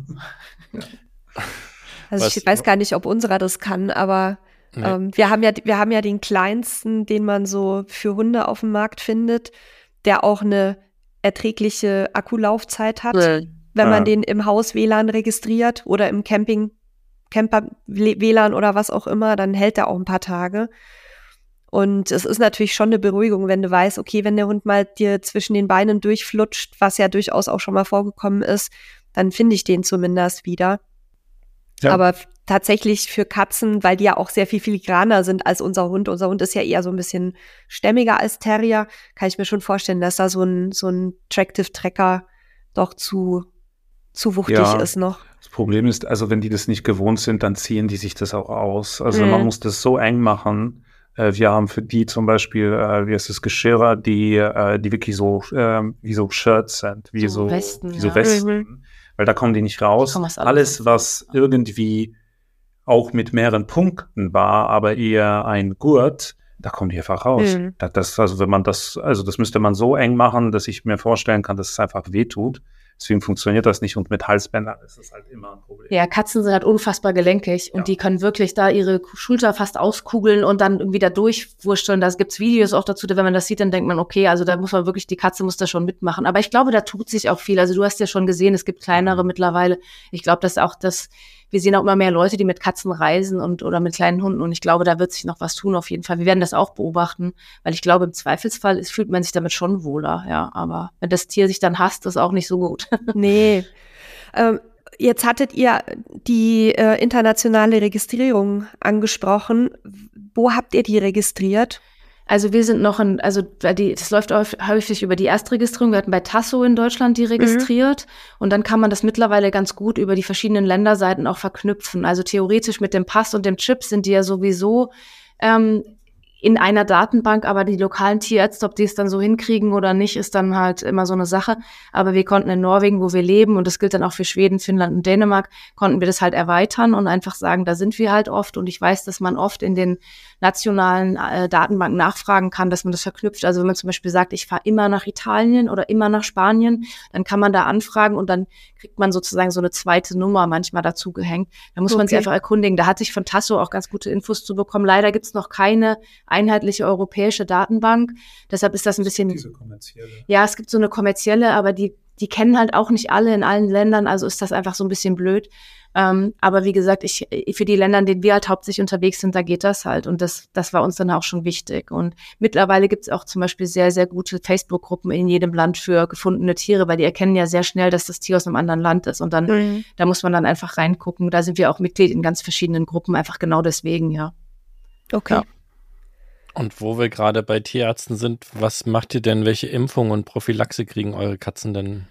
Also Was- ich weiß gar nicht, ob unserer das kann, aber Nee. ähm, wir haben ja, wir haben ja den kleinsten, den man so für Hunde auf dem Markt findet, der auch eine erträgliche Akkulaufzeit hat, wenn man Ja. den im Haus WLAN registriert oder im Camping Camper WLAN oder was auch immer, dann hält er auch ein paar Tage. Und es ist natürlich schon eine Beruhigung, wenn du weißt, okay, wenn der Hund mal dir zwischen den Beinen durchflutscht, was ja durchaus auch schon mal vorgekommen ist, dann finde ich den zumindest wieder. Ja. Aber tatsächlich für Katzen, weil die ja auch sehr viel filigraner sind als unser Hund. Unser Hund ist ja eher so ein bisschen stämmiger als Terrier. Kann ich mir schon vorstellen, dass da so ein, so ein Tractive Tracker doch zu, zu wuchtig Ja. ist noch. Das Problem ist, also wenn die das nicht gewohnt sind, dann ziehen die sich das auch aus. Also Mhm. man muss das so eng machen. Äh, Wir haben für die zum Beispiel, äh, wie heißt es, Geschirrer, die, äh, die wirklich so, ähm, wie so Shirts sind, wie So so, Westen, wie so ja. Westen, weil da kommen die nicht raus. Die Alles, raus. was irgendwie auch mit mehreren Punkten war, aber eher ein Gurt, da kommen die einfach raus. Mhm. Da- Das, also wenn man das, also das müsste man so eng machen, dass ich mir vorstellen kann, dass es einfach wehtut. Deswegen funktioniert das nicht und mit Halsbändern ist das halt immer ein Problem. Ja, Katzen sind halt unfassbar gelenkig und Ja. die können wirklich da ihre Schulter fast auskugeln und dann irgendwie da durchwursteln. Da gibt's Videos auch dazu, wenn man das sieht, dann denkt man, okay, also da muss man wirklich, die Katze muss da schon mitmachen. Aber ich glaube, da tut sich auch viel. Also du hast ja schon gesehen, es gibt kleinere mittlerweile. Ich glaube, dass auch das, wir sehen auch immer mehr Leute, die mit Katzen reisen und oder mit kleinen Hunden und ich glaube, da wird sich noch was tun auf jeden Fall. Wir werden das auch beobachten, weil ich glaube, im Zweifelsfall ist, fühlt man sich damit schon wohler, ja. Aber wenn das Tier sich dann hasst, ist auch nicht so gut. (laughs) Nee. Ähm, jetzt hattet ihr die äh, internationale Registrierung angesprochen. Wo habt ihr die registriert? Also wir sind noch in, also die, das läuft häuf- häufig über die Erstregistrierung. Wir hatten bei Tasso in Deutschland die registriert und dann kann man das mittlerweile ganz gut über die verschiedenen Länderseiten auch verknüpfen. Also theoretisch mit dem Pass und dem Chip sind die ja sowieso ähm, in einer Datenbank, aber die lokalen Tierärzte, ob die es dann so hinkriegen oder nicht, ist dann halt immer so eine Sache. Aber wir konnten in Norwegen, wo wir leben, und das gilt dann auch für Schweden, Finnland und Dänemark, konnten wir das halt erweitern und einfach sagen, da sind wir halt oft. Und ich weiß, dass man oft in den nationalen äh, Datenbanken nachfragen kann, dass man das verknüpft. Also wenn man zum Beispiel sagt, ich fahre immer nach Italien oder immer nach Spanien, dann kann man da anfragen und dann kriegt man sozusagen so eine zweite Nummer manchmal dazu gehängt. Da muss man sich Okay. einfach erkundigen. Da hatte ich von Tasso auch ganz gute Infos zu bekommen. Leider gibt's noch keine einheitliche europäische Datenbank. Deshalb ist das ein bisschen Diese kommerzielle. ja, es gibt so eine kommerzielle, aber die, die kennen halt auch nicht alle in allen Ländern, also ist das einfach so ein bisschen blöd. Ähm, aber wie gesagt, ich, für die Länder, in denen wir halt hauptsächlich unterwegs sind, da geht das halt. Und das, das war uns dann auch schon wichtig. Und mittlerweile gibt es auch zum Beispiel sehr, sehr gute Facebook-Gruppen in jedem Land für gefundene Tiere, weil die erkennen ja sehr schnell, dass das Tier aus einem anderen Land ist. Und dann, da muss man dann einfach reingucken. Da sind wir auch Mitglied in ganz verschiedenen Gruppen, einfach genau deswegen, ja. Okay. Ja. Und wo wir gerade bei Tierärzten sind, was macht ihr denn? Welche Impfung und Prophylaxe kriegen eure Katzen denn?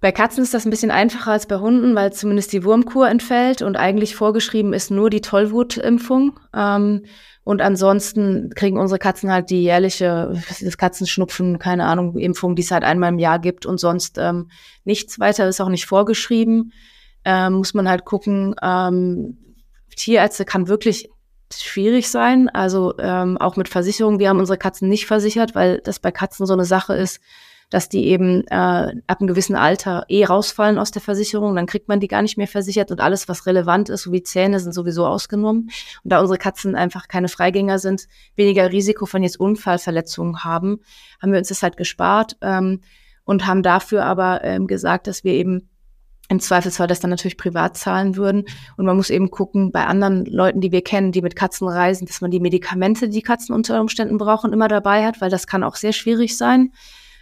Bei Katzen ist das ein bisschen einfacher als bei Hunden, weil zumindest die Wurmkur entfällt und eigentlich vorgeschrieben ist nur die Tollwutimpfung. Ähm, und ansonsten kriegen unsere Katzen halt die jährliche, das Katzenschnupfen, keine Ahnung, Impfung, die es halt einmal im Jahr gibt und sonst ähm, nichts weiter, ist auch nicht vorgeschrieben. Ähm, muss man halt gucken. Ähm, Tierärzte kann wirklich schwierig sein, also ähm, auch mit Versicherung. Wir haben unsere Katzen nicht versichert, weil das bei Katzen so eine Sache ist, dass die eben äh, ab einem gewissen Alter eh rausfallen aus der Versicherung, dann kriegt man die gar nicht mehr versichert und alles, was relevant ist, so wie Zähne, sind sowieso ausgenommen. Und da unsere Katzen einfach keine Freigänger sind, weniger Risiko von jetzt Unfallverletzungen haben, haben wir uns das halt gespart ähm, und haben dafür aber ähm, gesagt, dass wir eben im Zweifelsfall das dann natürlich privat zahlen würden. Und man muss eben gucken, bei anderen Leuten, die wir kennen, die mit Katzen reisen, dass man die Medikamente, die Katzen unter Umständen brauchen, immer dabei hat, weil das kann auch sehr schwierig sein,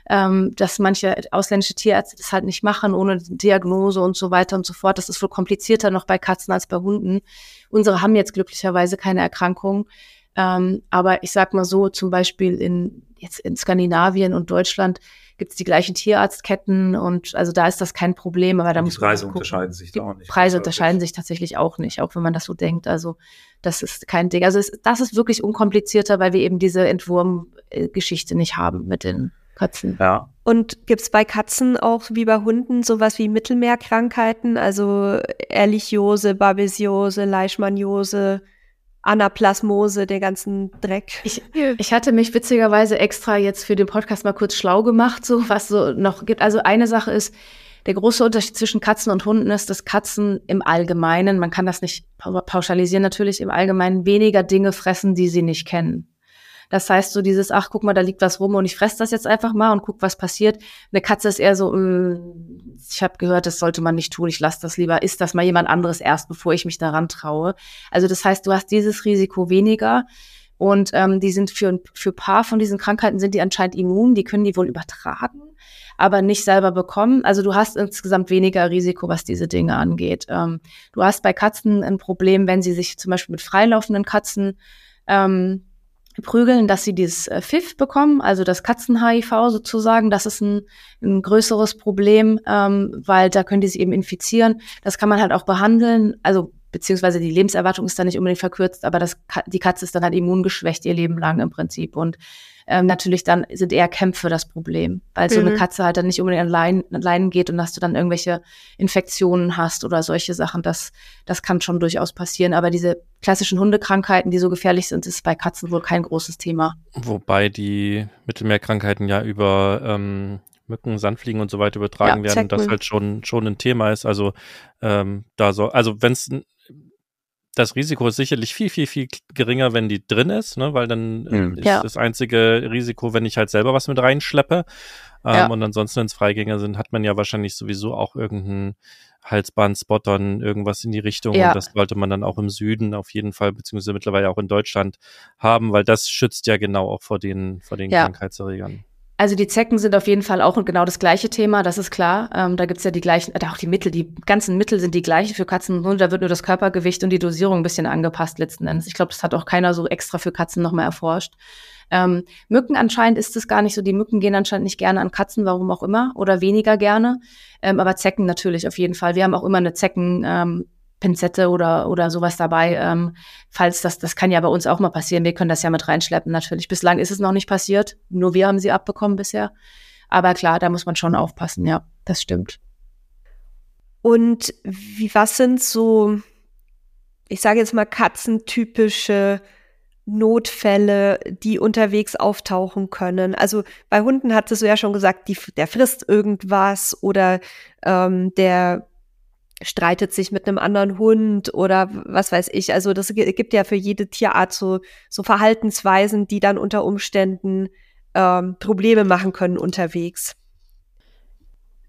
ähm, dass manche ausländische Tierärzte das halt nicht machen, ohne Diagnose und so weiter und so fort. Das ist wohl komplizierter noch bei Katzen als bei Hunden. Unsere haben jetzt glücklicherweise keine Erkrankung. Ähm, aber ich sag mal so, zum Beispiel in, jetzt in Skandinavien und Deutschland gibt es die gleichen Tierarztketten und also da ist das kein Problem, aber da die muss Preise man unterscheiden sich da auch nicht. Preise unterscheiden sich tatsächlich auch nicht, auch wenn man das so denkt. Also das ist kein Ding. Also es, das ist wirklich unkomplizierter, weil wir eben diese Entwurmgeschichte nicht haben mit den Katzen. Ja. Und gibt's bei Katzen auch wie bei Hunden sowas wie Mittelmeerkrankheiten, also Ehrlichiose, Babesiose, Leishmaniose, Anaplasmose, der ganzen Dreck? Ich, ich hatte mich witzigerweise extra jetzt für den Podcast mal kurz schlau gemacht, so was so noch gibt. Also eine Sache ist, der große Unterschied zwischen Katzen und Hunden ist, dass Katzen im Allgemeinen, man kann das nicht pauschalisieren natürlich, im Allgemeinen weniger Dinge fressen, die sie nicht kennen. Das heißt, so dieses, ach, guck mal, da liegt was rum und ich fresse das jetzt einfach mal und guck, was passiert. Eine Katze ist eher so, mh, ich habe gehört, das sollte man nicht tun, ich lasse das lieber, ist das mal jemand anderes erst, bevor ich mich daran traue. Also das heißt, du hast dieses Risiko weniger. Und ähm, die sind für, für paar von diesen Krankheiten sind die anscheinend immun, die können die wohl übertragen, aber nicht selber bekommen. Also du hast insgesamt weniger Risiko, was diese Dinge angeht. Ähm, du hast bei Katzen ein Problem, wenn sie sich zum Beispiel mit freilaufenden Katzen ähm, prügeln, dass sie dieses äh, FIF bekommen, also das Katzen-HIV sozusagen. Das ist ein, ein größeres Problem, ähm, weil da können die sich eben infizieren. Das kann man halt auch behandeln. Also beziehungsweise die Lebenserwartung ist da nicht unbedingt verkürzt, aber das, die Katze ist dann halt immungeschwächt ihr Leben lang im Prinzip. Und ähm, natürlich dann sind eher Kämpfe das Problem, weil mhm. so eine mhm. Katze halt dann nicht unbedingt allein, allein geht und dass du dann irgendwelche Infektionen hast oder solche Sachen. Das, das kann schon durchaus passieren. Aber diese klassischen Hundekrankheiten, die so gefährlich sind, ist bei Katzen wohl kein großes Thema. Wobei die Mittelmeerkrankheiten ja über ähm, Mücken, Sandfliegen und so weiter übertragen ja, werden, das halt schon, schon ein Thema ist. Also ähm, da so, also wenn es das Risiko ist sicherlich viel, viel, viel geringer, wenn die drin ist, ne? weil dann mhm. ist ja. das einzige Risiko, wenn ich halt selber was mit reinschleppe. Ähm, ja. Und ansonsten, wenn es Freigänger sind, hat man ja wahrscheinlich sowieso auch irgendeinen Halsband-Spottern, irgendwas in die Richtung. Ja. Und das sollte man dann auch im Süden auf jeden Fall, beziehungsweise mittlerweile auch in Deutschland haben, weil das schützt ja genau auch vor den, vor den ja. Krankheitserregern. Also die Zecken sind auf jeden Fall auch genau das gleiche Thema, das ist klar. Ähm, da gibt's ja die gleichen, äh, auch die Mittel, die ganzen Mittel sind die gleichen für Katzen und Hunde. Da wird nur das Körpergewicht und die Dosierung ein bisschen angepasst letzten Endes. Ich glaube, das hat auch keiner so extra für Katzen nochmal erforscht. Ähm, Mücken anscheinend ist es gar nicht so. Die Mücken gehen anscheinend nicht gerne an Katzen, warum auch immer, oder weniger gerne. Ähm, aber Zecken natürlich auf jeden Fall. Wir haben auch immer eine Zecken. Ähm, Pinzette oder, oder sowas dabei, ähm, falls das, das kann ja bei uns auch mal passieren. Wir können das ja mit reinschleppen, natürlich. Bislang ist es noch nicht passiert. Nur wir haben sie abbekommen bisher. Aber klar, da muss man schon aufpassen, ja, das stimmt. Und wie, was sind so, ich sage jetzt mal, katzentypische Notfälle, die unterwegs auftauchen können. Also bei Hunden hattest du ja schon gesagt, die, der frisst irgendwas oder ähm, der streitet sich mit einem anderen Hund oder was weiß ich. Also das gibt ja für jede Tierart so, so Verhaltensweisen, die dann unter Umständen ähm, Probleme machen können unterwegs.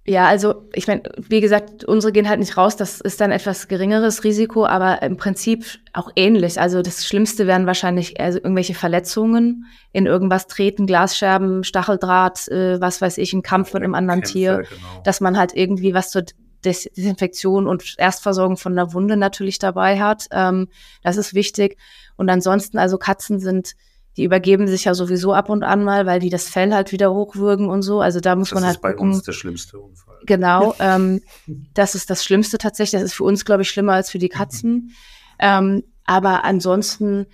Ja, also ich meine, wie gesagt, unsere gehen halt nicht raus, das ist dann etwas geringeres Risiko, aber im Prinzip auch ähnlich. Also das Schlimmste wären wahrscheinlich also irgendwelche Verletzungen, in irgendwas treten, Glasscherben, Stacheldraht, äh, was weiß ich, ein Kampf mit einem anderen Kämpfe, Tier, genau. dass man halt irgendwie was zur Des Desinfektion und Erstversorgung von der Wunde natürlich dabei hat. Ähm, das ist wichtig. Und ansonsten, also Katzen sind, die übergeben sich ja sowieso ab und an mal, weil die das Fell halt wieder hochwürgen und so. Also da muss das man halt. Das ist bei gucken. uns der schlimmste Unfall. Genau. (laughs) ähm, das ist das Schlimmste tatsächlich. Das ist für uns, glaube ich, schlimmer als für die Katzen. Ähm, aber ansonsten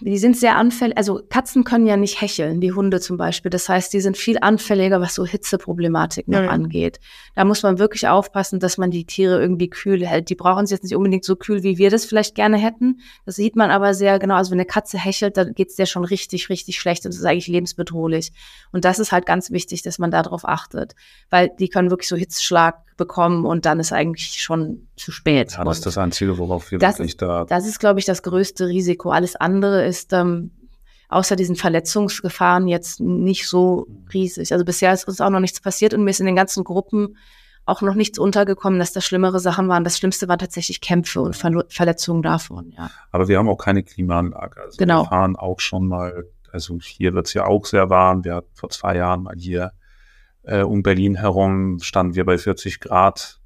die sind sehr anfällig, also Katzen können ja nicht hecheln, die Hunde zum Beispiel. Das heißt, die sind viel anfälliger, was so Hitzeproblematik noch ja, angeht. Da muss man wirklich aufpassen, dass man die Tiere irgendwie kühl hält. Die brauchen es jetzt nicht unbedingt so kühl, wie wir das vielleicht gerne hätten. Das sieht man aber sehr genau. Also wenn eine Katze hechelt, dann geht's der schon richtig, richtig schlecht und das ist eigentlich lebensbedrohlich. Und das ist halt ganz wichtig, dass man darauf achtet, weil die können wirklich so Hitzschlag bekommen und dann ist eigentlich schon zu spät. Ja, das ist das Einzige, worauf wir das wirklich da. Das ist, glaube ich, das größte Risiko. Alles andere ist ähm, außer diesen Verletzungsgefahren jetzt nicht so riesig. Also bisher ist uns auch noch nichts passiert und mir ist in den ganzen Gruppen auch noch nichts untergekommen, dass da schlimmere Sachen waren. Das Schlimmste waren tatsächlich Kämpfe und Ver Verletzungen davon, ja. Aber wir haben auch keine Klimaanlage. Also genau. Wir fahren auch schon mal, also hier wird es ja auch sehr warm. Wir hatten vor zwei Jahren mal hier äh, um Berlin herum, standen wir bei 40 Grad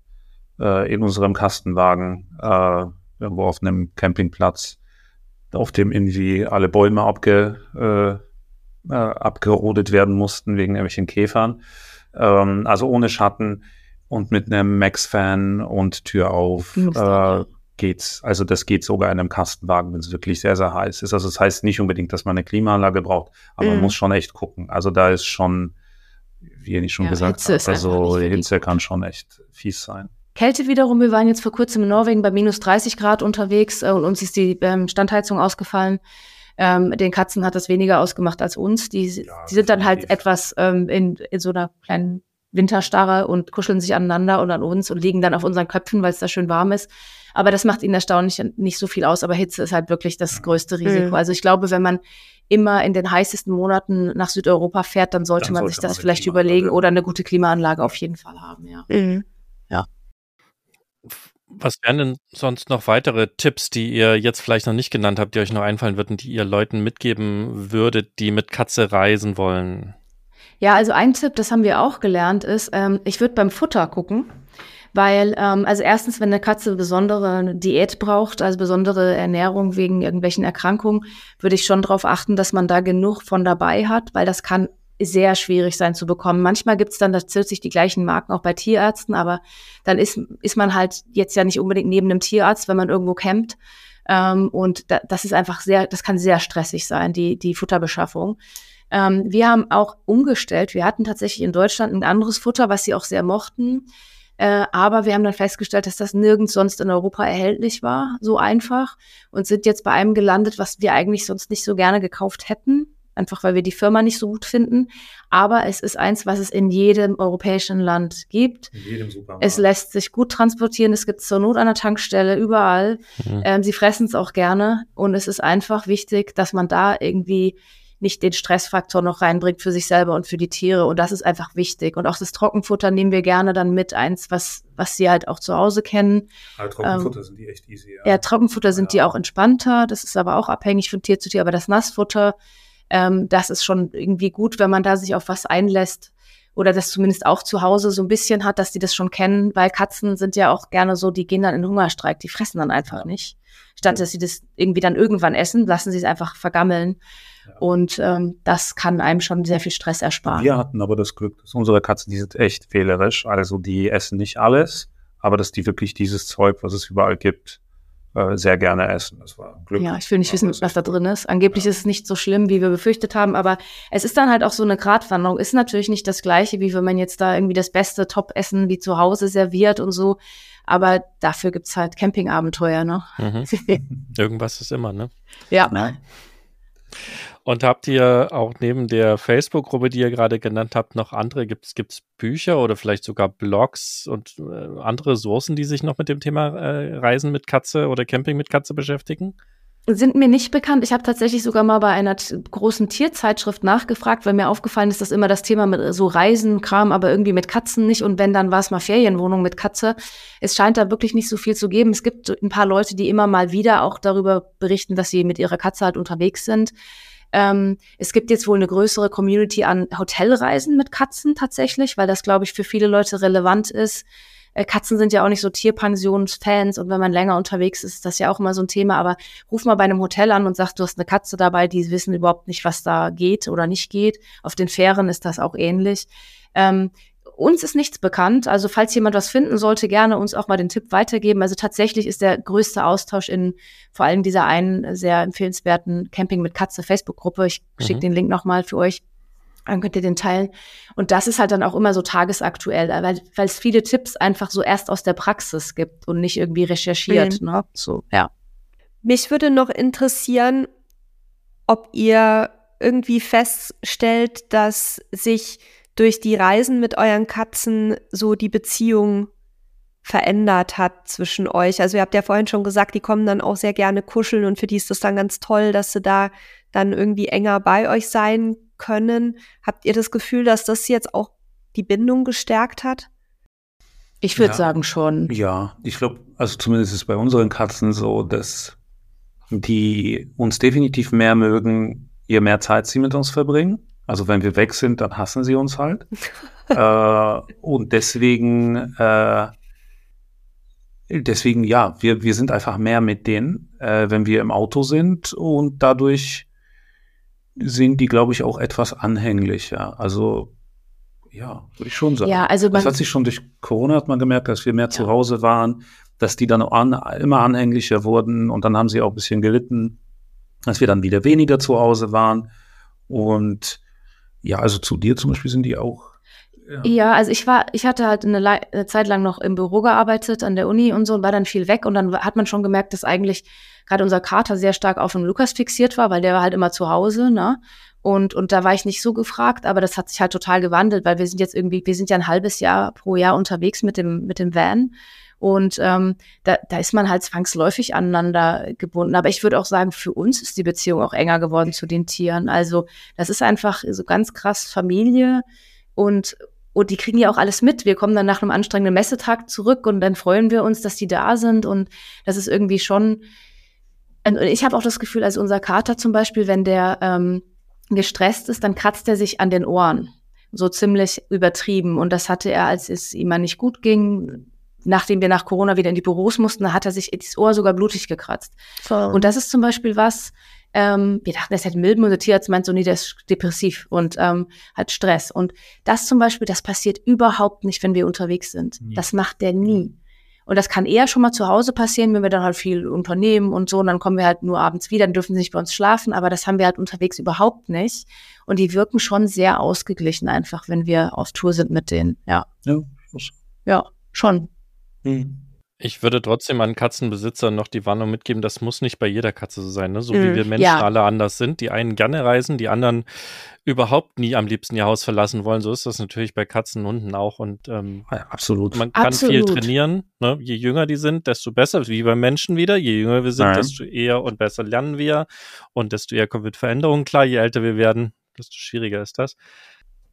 äh, in unserem Kastenwagen, äh, irgendwo auf einem Campingplatz, auf dem irgendwie alle Bäume abge, äh, äh, abgerodet werden mussten wegen irgendwelchen Käfern. Ähm, also ohne Schatten und mit einem Max-Fan und Tür auf äh, geht's. Also das geht sogar in einem Kastenwagen, wenn es wirklich sehr, sehr heiß ist. Also das heißt nicht unbedingt, dass man eine Klimaanlage braucht, aber mm. man mhm. muss schon echt gucken. Also da ist schon, wie ich schon ja, gesagt habe, also Hitze kann schon echt fies sein. Kälte wiederum, wir waren jetzt vor kurzem in Norwegen bei minus 30 Grad unterwegs äh, und uns ist die ähm, Standheizung ausgefallen. Ähm, den Katzen hat das weniger ausgemacht als uns. Die, ja, die sind dann halt etwas ähm, in, in so einer kleinen Winterstarre und kuscheln sich aneinander und an uns und liegen dann auf unseren Köpfen, weil es da schön warm ist. Aber das macht ihnen erstaunlich nicht so viel aus. Aber Hitze ist halt wirklich das größte Risiko. Mhm. Also ich glaube, wenn man immer in den heißesten Monaten nach Südeuropa fährt, dann sollte dann man sollte sich das man vielleicht überlegen oder eine gute Klimaanlage auf jeden Fall haben. Ja. Mhm. ja. Was wären denn sonst noch weitere Tipps, die ihr jetzt vielleicht noch nicht genannt habt, die euch noch einfallen würden, die ihr Leuten mitgeben würdet, die mit Katze reisen wollen? Ja, also ein Tipp, das haben wir auch gelernt, ist, ähm, ich würde beim Futter gucken. Weil, ähm, also erstens, wenn eine Katze besondere Diät braucht, also besondere Ernährung wegen irgendwelchen Erkrankungen, würde ich schon darauf achten, dass man da genug von dabei hat, weil das kann sehr schwierig sein zu bekommen. Manchmal gibt's dann tatsächlich die gleichen Marken auch bei Tierärzten, aber dann ist, ist man halt jetzt ja nicht unbedingt neben einem Tierarzt, wenn man irgendwo campt. Ähm, und da, das ist einfach sehr, das kann sehr stressig sein, die, die Futterbeschaffung. Ähm, wir haben auch umgestellt. Wir hatten tatsächlich in Deutschland ein anderes Futter, was sie auch sehr mochten. Äh, aber wir haben dann festgestellt, dass das nirgends sonst in Europa erhältlich war, so einfach. Und sind jetzt bei einem gelandet, was wir eigentlich sonst nicht so gerne gekauft hätten. Einfach weil wir die Firma nicht so gut finden. Aber es ist eins, was es in jedem europäischen Land gibt. In jedem Supermarkt. Es lässt sich gut transportieren. Es gibt zur Not an der Tankstelle, überall. Mhm. Ähm, sie fressen es auch gerne. Und es ist einfach wichtig, dass man da irgendwie nicht den Stressfaktor noch reinbringt für sich selber und für die Tiere. Und das ist einfach wichtig. Und auch das Trockenfutter nehmen wir gerne dann mit, eins, was, was sie halt auch zu Hause kennen. Aber Trockenfutter ähm, sind die echt easy. Ja, ja Trockenfutter sind ja. die auch entspannter. Das ist aber auch abhängig von Tier zu Tier. Aber das Nassfutter, ähm, das ist schon irgendwie gut, wenn man da sich auf was einlässt oder das zumindest auch zu Hause so ein bisschen hat, dass die das schon kennen, weil Katzen sind ja auch gerne so, die gehen dann in Hungerstreik, die fressen dann einfach ja. nicht. Statt dass sie das irgendwie dann irgendwann essen, lassen sie es einfach vergammeln. Und ähm, das kann einem schon sehr viel Stress ersparen. Wir hatten aber das Glück, dass unsere Katzen, die sind echt fehlerisch. Also die essen nicht alles, aber dass die wirklich dieses Zeug, was es überall gibt, äh, sehr gerne essen. Das war Glück. Ja, ich will nicht wissen, was da drin ist. Angeblich ja. ist es nicht so schlimm, wie wir befürchtet haben, aber es ist dann halt auch so eine Gratwanderung. Ist natürlich nicht das Gleiche, wie wenn man jetzt da irgendwie das beste Top-Essen wie zu Hause serviert und so. Aber dafür gibt's halt Campingabenteuer, ne? Mhm. (laughs) Irgendwas ist immer, ne? Ja. Nein. Und habt ihr auch neben der Facebook-Gruppe, die ihr gerade genannt habt, noch andere? Gibt es Bücher oder vielleicht sogar Blogs und äh, andere Ressourcen, die sich noch mit dem Thema äh, Reisen mit Katze oder Camping mit Katze beschäftigen? Sind mir nicht bekannt. Ich habe tatsächlich sogar mal bei einer großen Tierzeitschrift nachgefragt, weil mir aufgefallen ist, dass immer das Thema mit so Reisen, Kram, aber irgendwie mit Katzen nicht. Und wenn, dann war es mal Ferienwohnung mit Katze. Es scheint da wirklich nicht so viel zu geben. Es gibt ein paar Leute, die immer mal wieder auch darüber berichten, dass sie mit ihrer Katze halt unterwegs sind. Ähm, es gibt jetzt wohl eine größere Community an Hotelreisen mit Katzen tatsächlich, weil das, glaube ich, für viele Leute relevant ist. Äh, Katzen sind ja auch nicht so Tierpensionsfans und wenn man länger unterwegs ist, ist das ja auch immer so ein Thema. Aber ruf mal bei einem Hotel an und sag, du hast eine Katze dabei, die wissen überhaupt nicht, was da geht oder nicht geht. Auf den Fähren ist das auch ähnlich. Ähm, uns ist nichts bekannt. Also falls jemand was finden sollte, gerne uns auch mal den Tipp weitergeben. Also tatsächlich ist der größte Austausch in vor allem dieser einen sehr empfehlenswerten Camping mit Katze Facebook-Gruppe. Ich mhm. schicke den Link nochmal für euch. Dann könnt ihr den teilen. Und das ist halt dann auch immer so tagesaktuell, weil, weil es viele Tipps einfach so erst aus der Praxis gibt und nicht irgendwie recherchiert. Mhm. Ne? So, ja. Mich würde noch interessieren, ob ihr irgendwie feststellt, dass sich durch die Reisen mit euren Katzen so die Beziehung verändert hat zwischen euch. Also ihr habt ja vorhin schon gesagt, die kommen dann auch sehr gerne kuscheln und für die ist das dann ganz toll, dass sie da dann irgendwie enger bei euch sein können. Habt ihr das Gefühl, dass das jetzt auch die Bindung gestärkt hat? Ich würde Ja. sagen schon. Ja, ich glaube, also zumindest ist es bei unseren Katzen so, dass die uns definitiv mehr mögen, je mehr Zeit sie mit uns verbringen. Also wenn wir weg sind, dann hassen sie uns halt. (laughs) äh, und deswegen, äh, deswegen ja, wir, wir sind einfach mehr mit denen, äh, wenn wir im Auto sind und dadurch sind die, glaube ich, auch etwas anhänglicher. Also ja, würde ich schon sagen. Ja, also Das man, hat sich schon durch Corona hat man gemerkt, dass wir mehr zu Hause waren, dass die dann an, immer anhänglicher wurden und dann haben sie auch ein bisschen gelitten, dass wir dann wieder weniger zu Hause waren. Und ja, also zu dir zum Beispiel sind die auch. Ja, also ich war, ich hatte halt eine, eine Zeit lang noch im Büro gearbeitet an der Uni und so und war dann viel weg und dann hat man schon gemerkt, dass eigentlich gerade unser Kater sehr stark auf den Lukas fixiert war, weil der war halt immer zu Hause, ne? Und, und da war ich nicht so gefragt, aber das hat sich halt total gewandelt, weil wir sind jetzt irgendwie, wir sind ja ein halbes Jahr pro Jahr unterwegs mit dem, mit dem Van. Und ähm, da, da ist man halt zwangsläufig aneinander gebunden. Aber ich würde auch sagen, für uns ist die Beziehung auch enger geworden zu den Tieren. Also das ist einfach so ganz krass Familie und und die kriegen ja auch alles mit. Wir kommen dann nach einem anstrengenden Messetag zurück und dann freuen wir uns, dass die da sind. Und das ist irgendwie schon. Und ich habe auch das Gefühl, also unser Kater zum Beispiel, wenn der ähm, gestresst ist, dann kratzt er sich an den Ohren. So ziemlich übertrieben. Und das hatte er, als es ihm mal nicht gut ging. Nachdem wir nach Corona wieder in die Büros mussten, da hat er sich das Ohr sogar blutig gekratzt. Und das ist zum Beispiel was, ähm, wir dachten, das hätte Milben und der Tierarzt meint so, nee, der ist depressiv und ähm, hat Stress. Und das zum Beispiel, das passiert überhaupt nicht, wenn wir unterwegs sind. Nie. Das macht der nie. Und das kann eher schon mal zu Hause passieren, wenn wir dann halt viel unternehmen und so. Und dann kommen wir halt nur abends wieder, dann dürfen sie nicht bei uns schlafen. Aber das haben wir halt unterwegs überhaupt nicht. Und die wirken schon sehr ausgeglichen einfach, wenn wir auf Tour sind mit denen. Ja, Ja. ja, schon. Hm. Ich würde trotzdem an Katzenbesitzern noch die Warnung mitgeben, das muss nicht bei jeder Katze so sein, ne? So Mhm, wie wir Menschen ja. alle anders sind. Die einen gerne reisen, die anderen überhaupt nie am liebsten ihr Haus verlassen wollen. So ist das natürlich bei Katzen und Hunden auch. Und ähm, Ja, absolut. man kann viel Absolut. trainieren. Ne? Je jünger die sind, desto besser. Wie bei Menschen wieder. Je jünger wir sind, Nein. desto eher und besser lernen wir. Und desto eher kommen mit Veränderungen klar. Je älter wir werden, desto schwieriger ist das.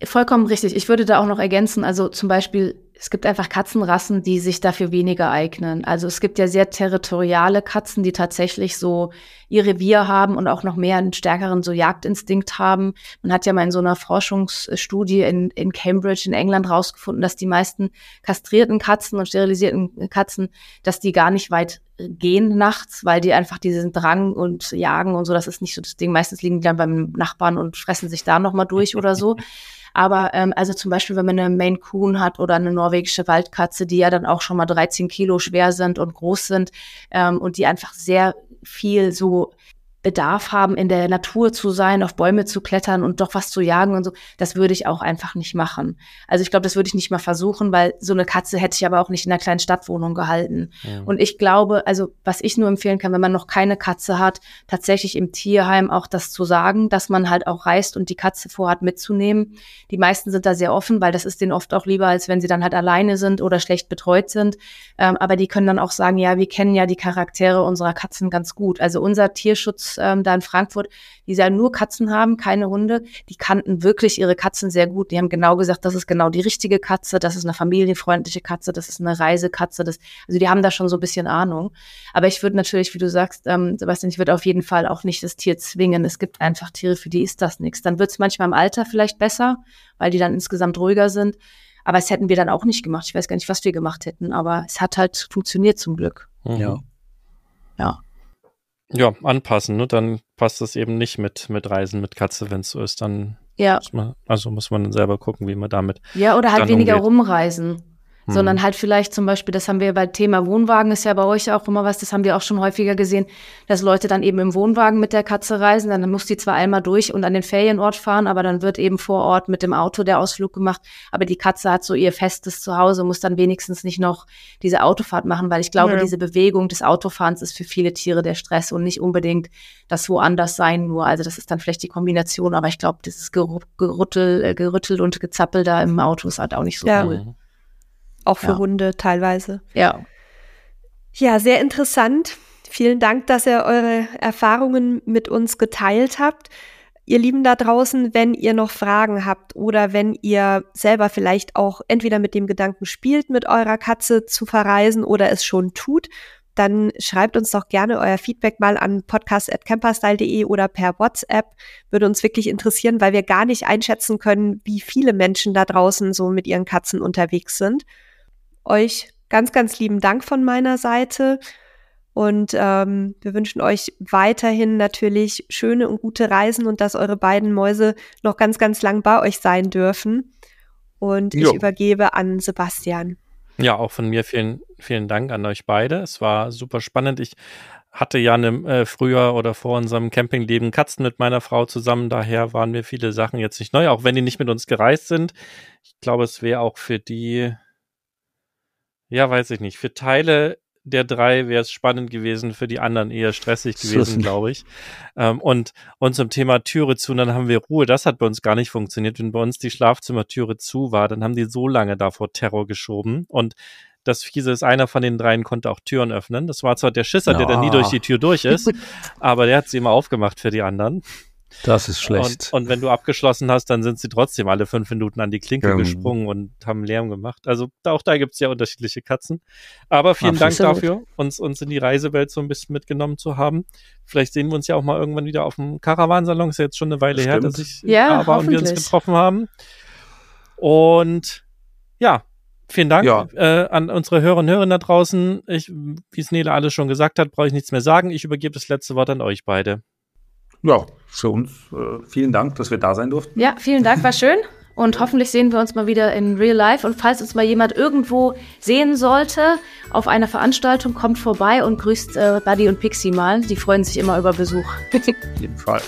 Vollkommen richtig. Ich würde da auch noch ergänzen, also zum Beispiel, es gibt einfach Katzenrassen, die sich dafür weniger eignen. Also es gibt ja sehr territoriale Katzen, die tatsächlich so ihr Revier haben und auch noch mehr einen stärkeren so Jagdinstinkt haben. Man hat ja mal in so einer Forschungsstudie in, in Cambridge in England rausgefunden, dass die meisten kastrierten Katzen und sterilisierten Katzen, dass die gar nicht weit gehen nachts, weil die einfach diesen Drang und Jagen und so, das ist nicht so das Ding. Meistens liegen die dann beim Nachbarn und fressen sich da nochmal durch oder so. (laughs) Aber ähm, also zum Beispiel, wenn man eine Maine Coon hat oder eine norwegische Waldkatze, die ja dann auch schon mal 13 Kilo schwer sind und groß sind ähm, und die einfach sehr viel so Bedarf haben, in der Natur zu sein, auf Bäume zu klettern und doch was zu jagen und so, das würde ich auch einfach nicht machen. Also ich glaube, das würde ich nicht mal versuchen, weil so eine Katze hätte ich aber auch nicht in einer kleinen Stadtwohnung gehalten. Mhm. Und ich glaube, also was ich nur empfehlen kann, wenn man noch keine Katze hat, tatsächlich im Tierheim auch das zu sagen, dass man halt auch reist und die Katze vorhat mitzunehmen. Die meisten sind da sehr offen, weil das ist denen oft auch lieber, als wenn sie dann halt alleine sind oder schlecht betreut sind. Ähm, aber die können dann auch sagen, ja, wir kennen ja die Charaktere unserer Katzen ganz gut. Also unser Tierschutz ähm, da in Frankfurt, die ja nur Katzen haben, keine Hunde, die kannten wirklich ihre Katzen sehr gut. Die haben genau gesagt, das ist genau die richtige Katze, das ist eine familienfreundliche Katze, das ist eine Reisekatze. Das, also die haben da schon so ein bisschen Ahnung. Aber ich würde natürlich, wie du sagst, ähm, Sebastian, ich würde auf jeden Fall auch nicht das Tier zwingen. Es gibt einfach Tiere, für die ist das nichts. Dann wird es manchmal im Alter vielleicht besser, weil die dann insgesamt ruhiger sind. Aber es hätten wir dann auch nicht gemacht. Ich weiß gar nicht, was wir gemacht hätten, aber es hat halt funktioniert zum Glück. Mhm. Ja. Ja. Ja, anpassen, ne? Dann passt das eben nicht mit, mit Reisen mit Katze, wenn es so ist, dann Ja, muss man, also muss man dann selber gucken, wie man damit. ja oder halt weniger umgeht. rumreisen. Hm. sondern halt vielleicht zum Beispiel, das haben wir bei Thema Wohnwagen, ist ja bei euch auch immer was, das haben wir auch schon häufiger gesehen, dass Leute dann eben im Wohnwagen mit der Katze reisen, dann muss die zwar einmal durch und an den Ferienort fahren, aber dann wird eben vor Ort mit dem Auto der Ausflug gemacht, aber die Katze hat so ihr festes Zuhause, muss dann wenigstens nicht noch diese Autofahrt machen, weil ich glaube, Ja. diese Bewegung des Autofahrens ist für viele Tiere der Stress und nicht unbedingt das woanders sein nur, also das ist dann vielleicht die Kombination, aber ich glaube, dieses Gerüttel, äh, Gerüttel und Gezappel da im Auto ist halt auch nicht so Ja. cool. Auch für Ja. Hunde teilweise. Ja. Ja, sehr interessant. Vielen Dank, dass ihr eure Erfahrungen mit uns geteilt habt. ihr Lieben da draußen, wenn ihr noch Fragen habt oder wenn ihr selber vielleicht auch entweder mit dem Gedanken spielt, mit eurer Katze zu verreisen oder es schon tut, dann schreibt uns doch gerne euer Feedback mal an podcast.camperstyle.de oder per WhatsApp. Würde uns wirklich interessieren, weil wir gar nicht einschätzen können, wie viele Menschen da draußen so mit ihren Katzen unterwegs sind. Euch ganz, ganz lieben Dank von meiner Seite. Und ähm, wir wünschen euch weiterhin natürlich schöne und gute Reisen und dass eure beiden Mäuse noch ganz, ganz lang bei euch sein dürfen. Und jo. ich übergebe an Sebastian. Ja, auch von mir vielen, vielen Dank an euch beide. Es war super spannend. Ich hatte ja ne, äh, früher oder vor unserem Campingleben Katzen mit meiner Frau zusammen. Daher waren mir viele Sachen jetzt nicht neu, auch wenn die nicht mit uns gereist sind. Ich glaube, es wäre auch für die, ja, weiß ich nicht, für Teile der drei wäre es spannend gewesen, für die anderen eher stressig gewesen, glaube ich. Ähm, und, und zum Thema Türe zu, dann haben wir Ruhe. Das hat bei uns gar nicht funktioniert. Wenn bei uns die Schlafzimmertüre zu war, dann haben die so lange davor Terror geschoben. Und das Fiese ist, einer von den dreien konnte auch Türen öffnen. Das war zwar der Schisser, ja. der dann nie durch die Tür durch (laughs) ist, aber der hat sie immer aufgemacht für die anderen. Das ist schlecht. Und, und, wenn du abgeschlossen hast, dann sind sie trotzdem alle fünf Minuten an die Klinke ähm. gesprungen und haben Lärm gemacht. Also auch da gibt es ja unterschiedliche Katzen. Aber vielen Absolut. Dank dafür, uns, uns in die Reisewelt so ein bisschen mitgenommen zu haben. Vielleicht sehen wir uns ja auch mal irgendwann wieder auf dem Karawansalon. Ist ja jetzt schon eine Weile Stimmt. her, dass ich ja, da war und wir uns getroffen haben. Und ja, vielen Dank ja. äh, an unsere Hörer und Hörer da draußen. Ich, wie es Nele alles schon gesagt hat, brauche ich nichts mehr sagen. Ich übergebe das letzte Wort an euch beide ja, für uns äh, vielen Dank, dass wir da sein durften. Ja, vielen Dank, war schön. Und hoffentlich sehen wir uns mal wieder in Real Life. Und falls uns mal jemand irgendwo sehen sollte, auf einer Veranstaltung, kommt vorbei und grüßt äh, Buddy und Pixie mal. Die freuen sich immer über Besuch. (laughs) Auf jeden Fall.